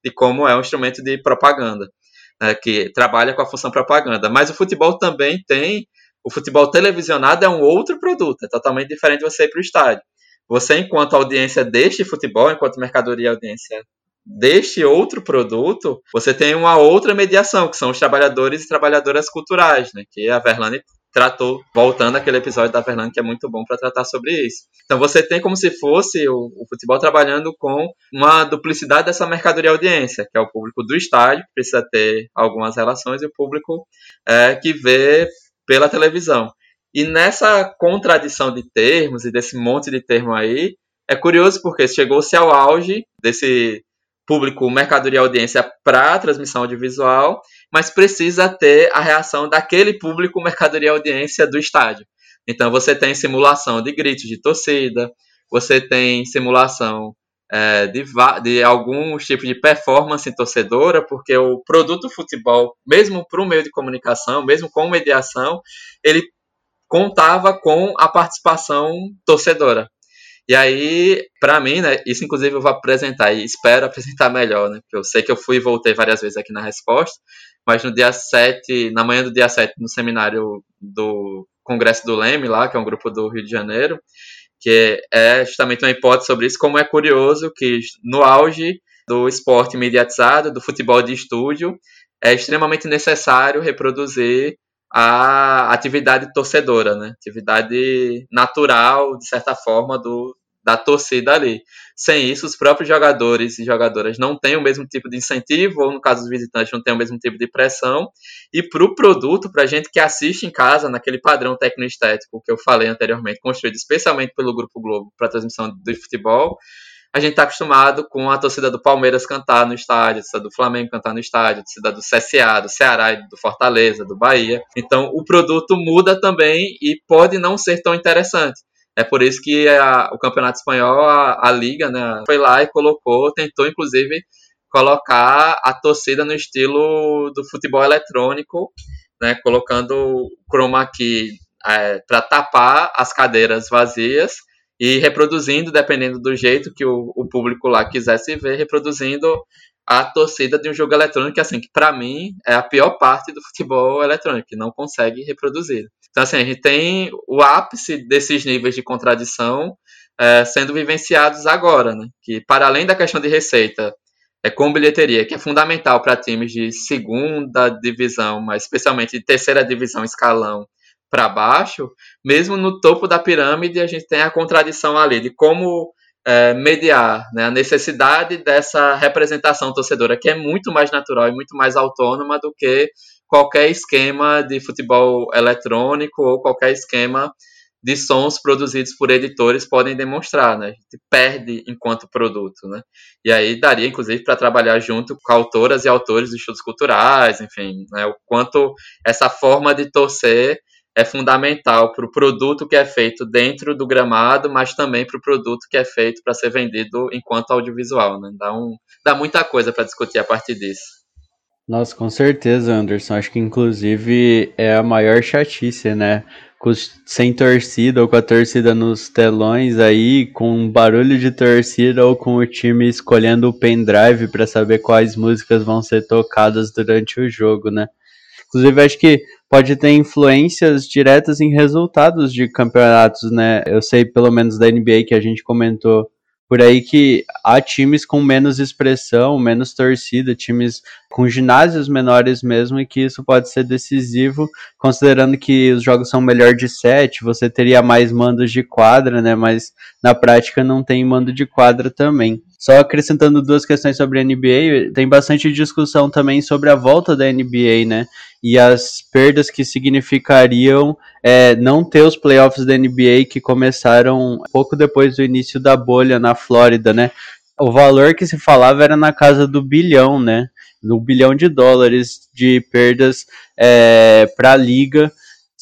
de como é um instrumento de propaganda, né? que trabalha com a função propaganda. Mas o futebol também tem, o futebol televisionado é um outro produto, é totalmente diferente de você ir para o estádio. Você, enquanto audiência deste futebol, enquanto mercadoria e audiência deste outro produto, você tem uma outra mediação, que são os trabalhadores e trabalhadoras culturais, né? Que a Verlane tratou, voltando àquele episódio da Verlane, que é muito bom para tratar sobre isso. Então você tem como se fosse o, o, futebol trabalhando com uma duplicidade dessa mercadoria audiência, que é o público do estádio, que precisa ter algumas relações, e o público é, que vê pela televisão. E nessa contradição de termos e desse monte de termo aí, é curioso porque chegou-se ao auge desse público mercadoria audiência para transmissão audiovisual, mas precisa ter a reação daquele público mercadoria audiência do estádio. Então você tem simulação de gritos de torcida, você tem simulação é, de, de alguns tipos de performance torcedora, porque o produto futebol, mesmo para o meio de comunicação, mesmo com mediação, ele contava com a participação torcedora. E aí, para mim, né, isso inclusive eu vou apresentar e espero apresentar melhor, né? Porque eu sei que eu fui e voltei várias vezes aqui na resposta, mas no dia 7, na manhã do dia 7, no seminário do Congresso do Leme, lá, que é um grupo do Rio de Janeiro, que é justamente uma hipótese sobre isso, como é curioso que no auge do esporte mediatizado, do futebol de estúdio, é extremamente necessário reproduzir a atividade torcedora, né? Atividade natural, de certa forma, do, da torcida ali. Sem isso, os próprios jogadores e jogadoras não têm o mesmo tipo de incentivo, ou no caso dos visitantes, não têm o mesmo tipo de pressão. E para o produto, para a gente que assiste em casa, naquele padrão técnico-estético que eu falei anteriormente, construído especialmente pelo Grupo Globo para transmissão do futebol, a gente está acostumado com a torcida do Palmeiras cantar no estádio, a torcida do Flamengo cantar no estádio, a torcida do CSA, do Ceará, do Fortaleza, do Bahia. Então o produto muda também e pode não ser tão interessante. É por isso que a, o Campeonato Espanhol, a, a Liga, né, foi lá e colocou, tentou inclusive colocar a torcida no estilo do futebol eletrônico, né, colocando chroma key é, para tapar as cadeiras vazias e reproduzindo, dependendo do jeito que o, o público lá quisesse ver, reproduzindo a torcida de um jogo eletrônico, assim, que para mim é a pior parte do futebol eletrônico, que não consegue reproduzir. Então, assim, a gente tem o ápice desses níveis de contradição é, sendo vivenciados agora, né? Que para além da questão de receita, é com bilheteria, que é fundamental para times de segunda divisão, mas especialmente de terceira divisão escalão, para baixo, mesmo no topo da pirâmide, a gente tem a contradição ali de como é, mediar né, a necessidade dessa representação torcedora, que é muito mais natural e muito mais autônoma do que qualquer esquema de futebol eletrônico ou qualquer esquema de sons produzidos por editores podem demonstrar, né? A gente perde enquanto produto, né? E aí daria, inclusive, para trabalhar junto com autoras e autores de estudos culturais, enfim, né? o quanto essa forma de torcer é fundamental para o produto que é feito dentro do gramado, mas também para o produto que é feito para ser vendido enquanto audiovisual, né? Dá, um, dá muita coisa para discutir a partir disso. Nossa, com certeza, Anderson. Acho que inclusive é a maior chatice, né? sem torcida ou com a torcida nos telões aí, com barulho de torcida ou com o time escolhendo o pendrive para saber quais músicas vão ser tocadas durante o jogo, né? Inclusive, acho que pode ter influências diretas em resultados de campeonatos, né? Eu sei, pelo menos da NBA que a gente comentou por aí que há times com menos expressão, menos torcida, times com ginásios menores mesmo, e que isso pode ser decisivo, considerando que os jogos são melhor de sete, você teria mais mandos de quadra, né? Mas na prática não tem mando de quadra também. Só acrescentando duas questões sobre a NBA, tem bastante discussão também sobre a volta da NBA, né? E as perdas que significariam é, não ter os playoffs da NBA que começaram pouco depois do início da bolha na Flórida, né? O valor que se falava era na casa do bilhão, né? Do bilhão de dólares de perdas é, para a liga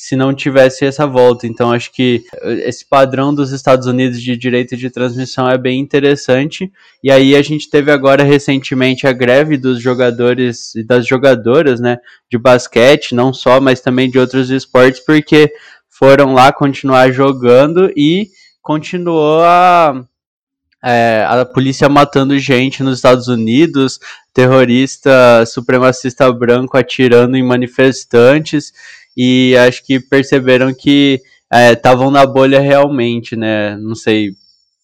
se não tivesse essa volta. Então acho que esse padrão dos Estados Unidos de direito de transmissão é bem interessante. E aí a gente teve agora recentemente a greve dos jogadores e das jogadoras, né, de basquete, não só, mas também de outros esportes, porque foram lá continuar jogando e continuou a é, a polícia matando gente nos Estados Unidos, terrorista supremacista branco atirando em manifestantes e acho que perceberam que estavam é, na bolha realmente, né? Não sei,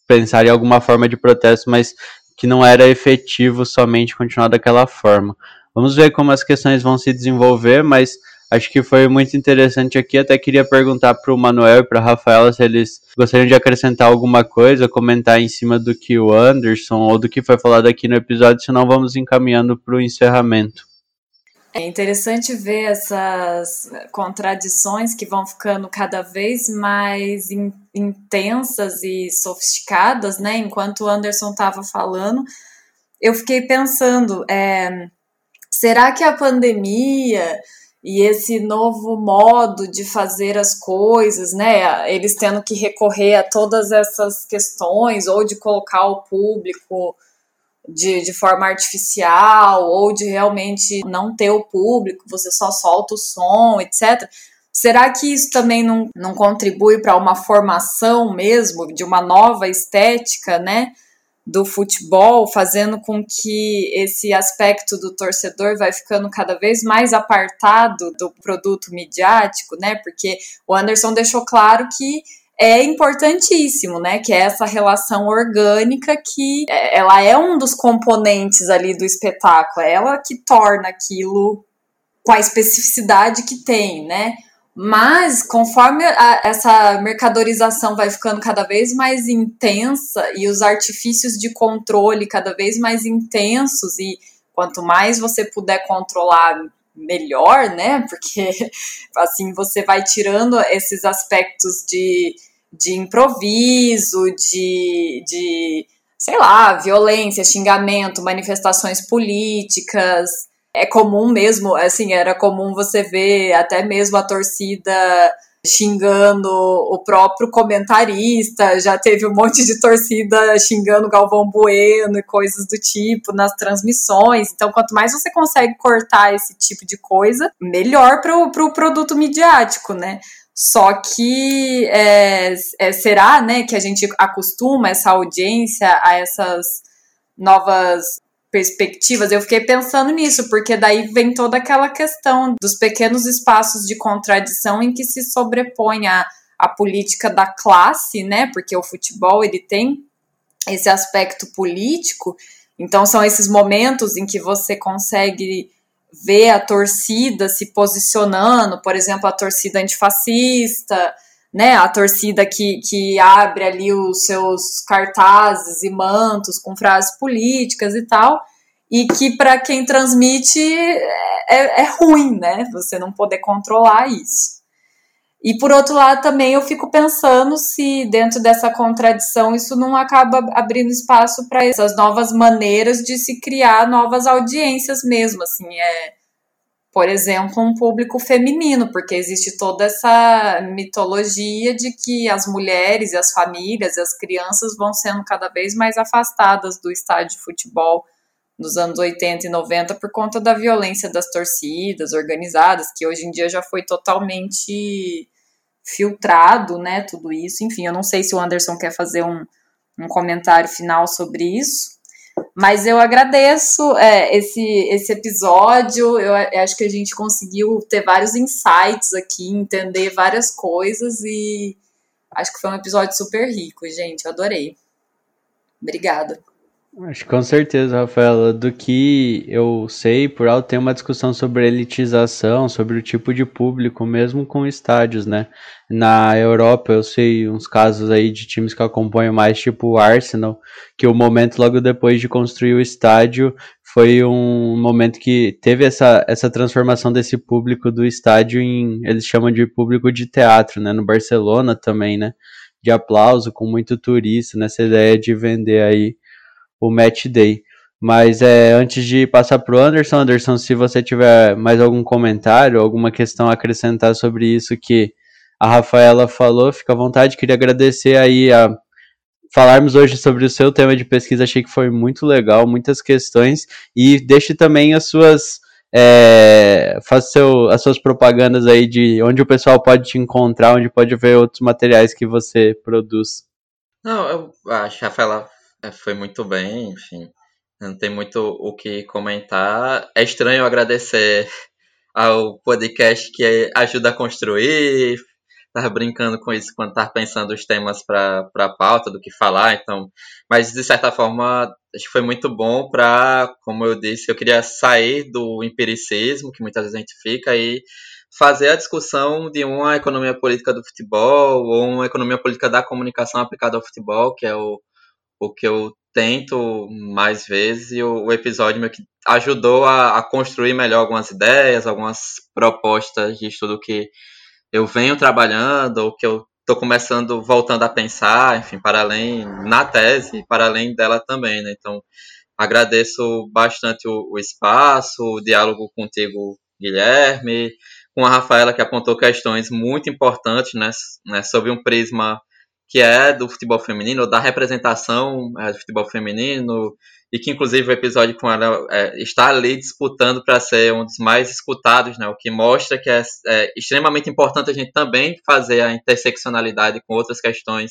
pensar em alguma forma de protesto, mas que não era efetivo somente continuar daquela forma. Vamos ver como as questões vão se desenvolver, mas acho que foi muito interessante aqui. Até queria perguntar para o Manuel e para a Rafaela se eles gostariam de acrescentar alguma coisa, comentar em cima do que o Anderson ou do que foi falado aqui no episódio, senão vamos encaminhando para o encerramento. É interessante ver essas contradições que vão ficando cada vez mais in, intensas e sofisticadas, né? Enquanto o Anderson estava falando, eu fiquei pensando: é, será que a pandemia e esse novo modo de fazer as coisas, né? Eles tendo que recorrer a todas essas questões ou de colocar o público de, de forma artificial ou de realmente não ter o público, você só solta o som, etc. Será que isso também não, não contribui para uma formação mesmo de uma nova estética, né? do futebol, fazendo com que esse aspecto do torcedor vai ficando cada vez mais apartado do produto midiático, né? Porque o Anderson deixou claro que é importantíssimo, né? Que é essa relação orgânica que é, ela é um dos componentes ali do espetáculo, é ela que torna aquilo com a especificidade que tem, né? Mas conforme a, essa mercadorização vai ficando cada vez mais intensa e os artifícios de controle cada vez mais intensos e quanto mais você puder controlar melhor, né? Porque assim você vai tirando esses aspectos de de improviso, de, de, sei lá, violência, xingamento, manifestações políticas. É comum mesmo, assim, era comum você ver até mesmo a torcida xingando o próprio comentarista, já teve um monte de torcida xingando Galvão Bueno e coisas do tipo nas transmissões. Então, quanto mais você consegue cortar esse tipo de coisa, melhor para o pro produto midiático, né? Só que é, é, será né, que a gente acostuma essa audiência a essas novas perspectivas? Eu fiquei pensando nisso, porque daí vem toda aquela questão dos pequenos espaços de contradição em que se sobrepõe a, a política da classe, né? Porque o futebol ele tem esse aspecto político, então são esses momentos em que você consegue ver a torcida se posicionando, por exemplo, a torcida antifascista, né, a torcida que, que abre ali os seus cartazes e mantos com frases políticas e tal, e que para quem transmite é, é, é ruim, né, você não poder controlar isso. E por outro lado, também eu fico pensando se dentro dessa contradição isso não acaba abrindo espaço para essas novas maneiras de se criar novas audiências mesmo, assim, é por exemplo, um público feminino, porque existe toda essa mitologia de que as mulheres e as famílias e as crianças vão sendo cada vez mais afastadas do estádio de futebol nos anos 80 e 90 por conta da violência das torcidas organizadas, que hoje em dia já foi totalmente filtrado, né, tudo isso. Enfim, eu não sei se o Anderson quer fazer um, um comentário final sobre isso, mas eu agradeço é, esse, esse episódio. Eu, eu acho que a gente conseguiu ter vários insights aqui, entender várias coisas e acho que foi um episódio super rico, gente. Eu adorei. Obrigada. Acho que com certeza, Rafaela. Do que eu sei, por alto tem uma discussão sobre elitização, sobre o tipo de público, mesmo com estádios, né? Na Europa, eu sei uns casos aí de times que acompanham mais, tipo o Arsenal, que o momento logo depois de construir o estádio foi um momento que teve essa, essa transformação desse público do estádio em, eles chamam de público de teatro, né? No Barcelona também, né? De aplauso, com muito turista, nessa ideia de vender aí o match day. Mas é, antes de passar para o Anderson, Anderson, se você tiver mais algum comentário, alguma questão a acrescentar sobre isso que a Rafaela falou, fica à vontade. Queria agradecer aí a falarmos hoje sobre o seu tema de pesquisa. Achei que foi muito legal, muitas questões. E deixe também as suas. É, faça seu, as suas propagandas aí de onde o pessoal pode te encontrar, onde pode ver outros materiais que você produz. Não, eu acho, Rafaela foi muito bem, enfim. Não tem muito o que comentar. É estranho agradecer ao podcast que ajuda a construir. Tava brincando com isso quando tava pensando os temas para a pauta, do que falar, então. Mas de certa forma, acho que foi muito bom para, como eu disse, eu queria sair do empiricismo, que muitas vezes a gente fica, e fazer a discussão de uma economia política do futebol ou uma economia política da comunicação aplicada ao futebol, que é o o que eu tento mais vezes e o, o episódio meio que ajudou a, a, construir melhor algumas ideias, algumas propostas de estudo que eu venho trabalhando ou que eu estou começando, voltando a pensar, enfim, para além, na tese, para além dela também, né? Então, agradeço bastante o, o espaço, o diálogo contigo, Guilherme, com a Rafaela, que apontou questões muito importantes, né, né sobre um prisma que é do futebol feminino, da representação é, do futebol feminino, e que inclusive o episódio com ela é, está ali disputando para ser um dos mais escutados, né? O que mostra que é, é, extremamente importante a gente também fazer a interseccionalidade com outras questões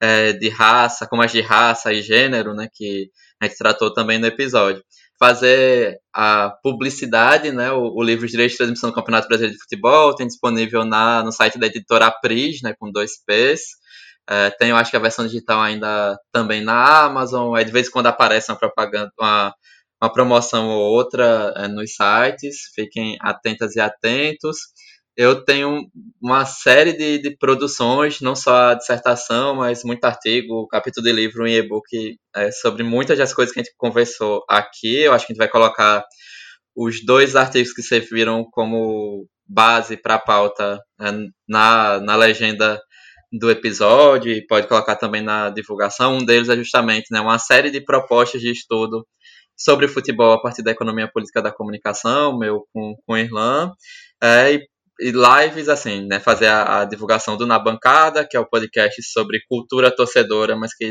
é, de raça, como as de raça e gênero, né? Que a gente tratou também no episódio. Fazer a publicidade, né? O, o livro Direito de Transmissão do Campeonato Brasileiro de Futebol tem disponível na, no site da editora Apris, né? Com dois P's é, tem, eu acho que a versão digital ainda também na Amazon. Aí de vez em quando aparece uma propaganda, uma, uma promoção ou outra é, nos sites. Fiquem atentas e atentos. Eu tenho uma série de, de produções, não só a dissertação, mas muito artigo, capítulo de livro em e-book é, sobre muitas das coisas que a gente conversou aqui. Eu acho que a gente vai colocar os dois artigos que serviram como base para a pauta é, na, na legenda do episódio e pode colocar também na divulgação. Um deles é justamente né, uma série de propostas de estudo sobre futebol a partir da economia política da comunicação, meu com, com Irlan, é, e, e, lives, assim, né, fazer a, a, divulgação do Na Bancada, que é o podcast sobre cultura torcedora, mas que a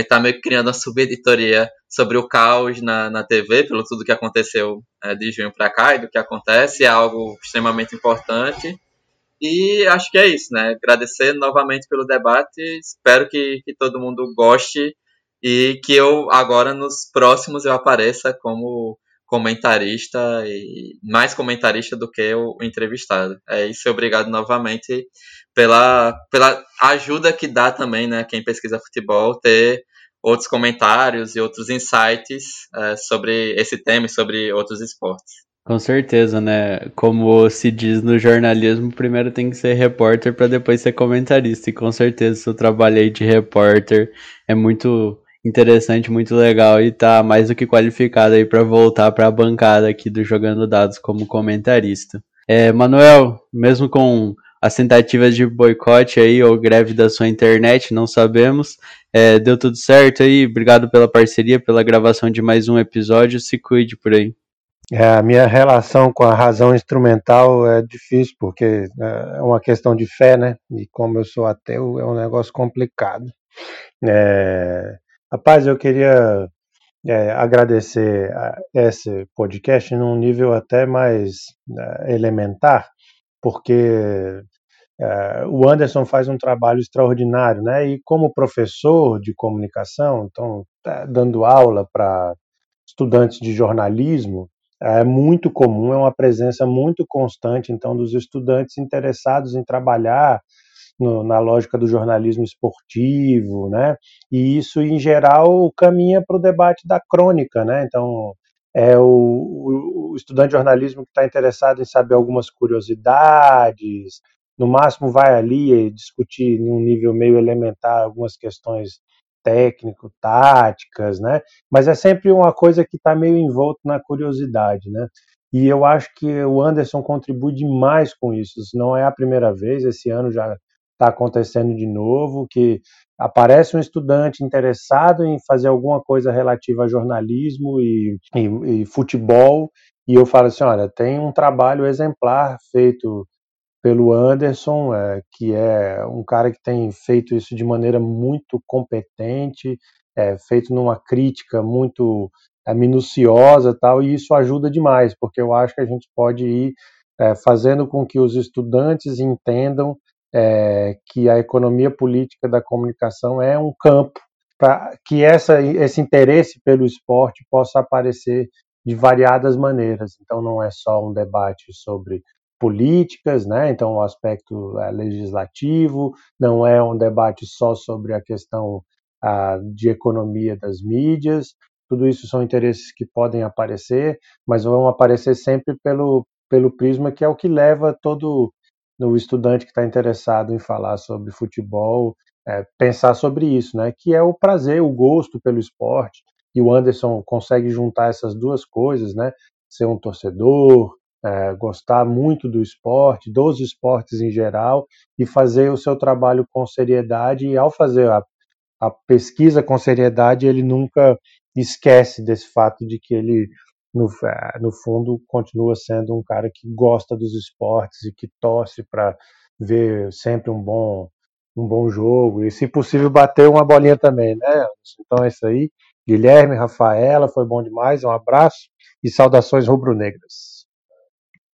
gente está meio que criando uma subeditoria sobre o caos na, na TV, pelo tudo que aconteceu é, de junho para cá e do que acontece, é algo extremamente importante. E acho que é isso, né? Agradecer novamente pelo debate. Espero que, que todo mundo goste e que eu agora nos próximos eu apareça como comentarista e mais comentarista do que o entrevistado. É isso, obrigado novamente pela, pela ajuda que dá também, né, quem pesquisa futebol, ter outros comentários e outros insights é, sobre esse tema e sobre outros esportes. Com certeza, né? Como se diz no jornalismo, primeiro tem que ser repórter para depois ser comentarista. E com certeza seu trabalho aí de repórter é muito interessante, muito legal e tá mais do que qualificado aí para voltar para a bancada aqui do Jogando Dados como comentarista. É, Manuel, mesmo com as tentativas de boicote aí ou greve da sua internet, não sabemos. É, deu tudo certo aí, obrigado pela parceria, pela gravação de mais um episódio, se cuide por aí. É, a minha relação com a razão instrumental é difícil, porque é uma questão de fé, né? E como eu sou ateu, é um negócio complicado. É, rapaz, eu queria é, agradecer esse podcast num nível até mais é, elementar, porque é, o Anderson faz um trabalho extraordinário, né? E como professor de comunicação, então tá dando aula para estudantes de jornalismo, é muito comum, é uma presença muito constante, então, dos estudantes interessados em trabalhar no, na lógica do jornalismo esportivo, né? E isso, em geral, caminha para o debate da crônica, né? Então, é o, o estudante de jornalismo que está interessado em saber algumas curiosidades, no máximo vai ali discutir num nível meio elementar algumas questões técnico, táticas, né? Mas é sempre uma coisa que está meio envolto na curiosidade, né? E eu acho que o Anderson contribui demais com isso. Não é a primeira vez, esse ano já está acontecendo de novo, que aparece um estudante interessado em fazer alguma coisa relativa a jornalismo e, e, e futebol, e eu falo assim, olha, tem um trabalho exemplar feito pelo Anderson, é, que é um cara que tem feito isso de maneira muito competente, é, feito numa crítica muito é, minuciosa tal, e isso ajuda demais, porque eu acho que a gente pode ir é, fazendo com que os estudantes entendam é, que a economia política da comunicação é um campo para que essa, esse interesse pelo esporte possa aparecer de variadas maneiras. Então, não é só um debate sobre políticas, né? Então, o aspecto é, legislativo não é um debate só sobre a questão de economia das mídias. Tudo isso são interesses que podem aparecer, mas vão aparecer sempre pelo pelo prisma que é o que leva todo o estudante que está interessado em falar sobre futebol é, pensar sobre isso, né? Que é o prazer, o gosto pelo esporte. E o Anderson consegue juntar essas duas coisas, né? Ser um torcedor, é, gostar muito do esporte, dos esportes em geral, e fazer o seu trabalho com seriedade. E ao fazer a, a pesquisa com seriedade, ele nunca esquece desse fato de que ele, no, é, no fundo, continua sendo um cara que gosta dos esportes e que torce para ver sempre um bom um bom jogo e, se possível, bater uma bolinha também, né? Então é isso aí. Guilherme, Rafaela, foi bom demais. Um abraço e saudações rubro-negras.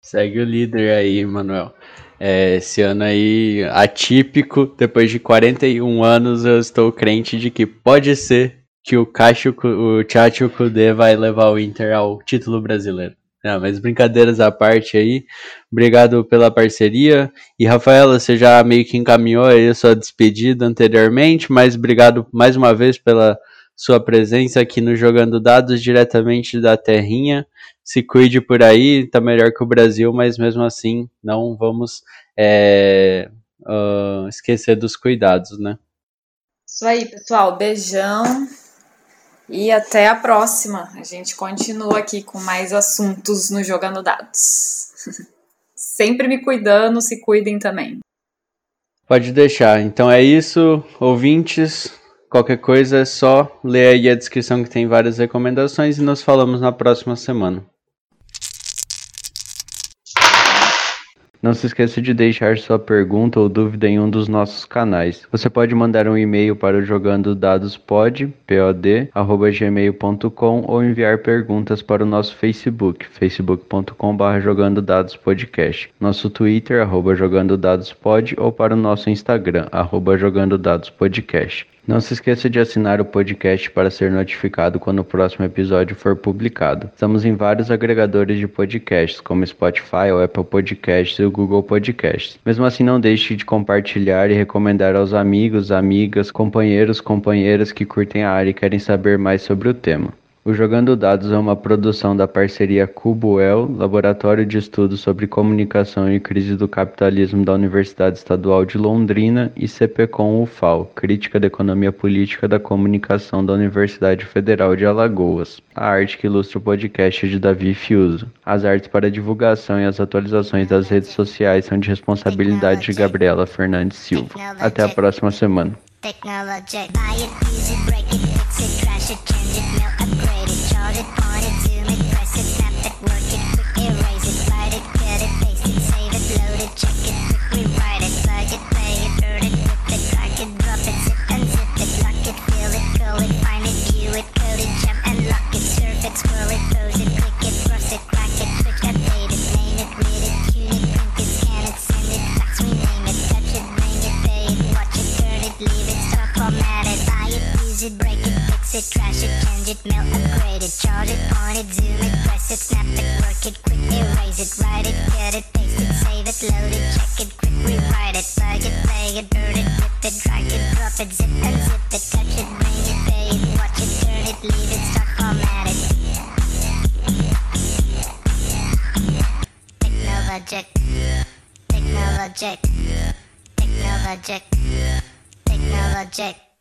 Segue o líder aí, Manuel. É, esse ano aí, atípico, depois de 41 anos, eu estou crente de que pode ser que o Cacho, o Tchatcho Kudê vai levar o Inter ao título brasileiro. Não, mas brincadeiras à parte aí, obrigado pela parceria. E Rafaela, você já meio que encaminhou aí a sua despedida anteriormente, mas obrigado mais uma vez pela sua presença aqui no Jogando Dados diretamente da Terrinha se cuide por aí, tá melhor que o Brasil, mas mesmo assim não vamos é, uh, esquecer dos cuidados, né? Isso aí, pessoal. Beijão e até a próxima. A gente continua aqui com mais assuntos no Jogando Dados. Sempre me cuidando, se cuidem também. Pode deixar. Então é isso, ouvintes. Qualquer coisa é só ler aí a descrição que tem várias recomendações e nos falamos na próxima semana. Não se esqueça de deixar sua pergunta ou dúvida em um dos nossos canais. Você pode mandar um e-mail para o jogando dados pod, pod, gmail.com ou enviar perguntas para o nosso Facebook, facebook.com.br jogando dados podcast, nosso Twitter, arroba jogando dados pod ou para o nosso Instagram, arroba jogando dados podcast. Não se esqueça de assinar o podcast para ser notificado quando o próximo episódio for publicado. Estamos em vários agregadores de podcasts, como Spotify, o Apple Podcasts e o Google Podcasts. Mesmo assim, não deixe de compartilhar e recomendar aos amigos, amigas, companheiros, companheiras que curtem a área e querem saber mais sobre o tema. O Jogando Dados é uma produção da parceria Cubuel, Laboratório de Estudos sobre Comunicação e Crise do Capitalismo da Universidade Estadual de Londrina e CPCOM UFAL, Crítica da Economia Política da Comunicação da Universidade Federal de Alagoas. A arte que ilustra o podcast é de Davi Fiuso. As artes para divulgação e as atualizações das redes sociais são de responsabilidade de Gabriela Fernandes Silva. Até a próxima semana. It, break it, fix it, trash it, change it, melt, upgrade it, charge it, point it, zoom it, press it, snap it, work it, quick erase it, write it, cut it, paste it, save it, load it, check it, quick rewrite it, plug it, play it, burn it, rip it, drag it, drop it, zip and zip it, touch it, bring it, pay it, watch it, turn it, leave it, start, format it. Technologic, technologic, technologic, technologic.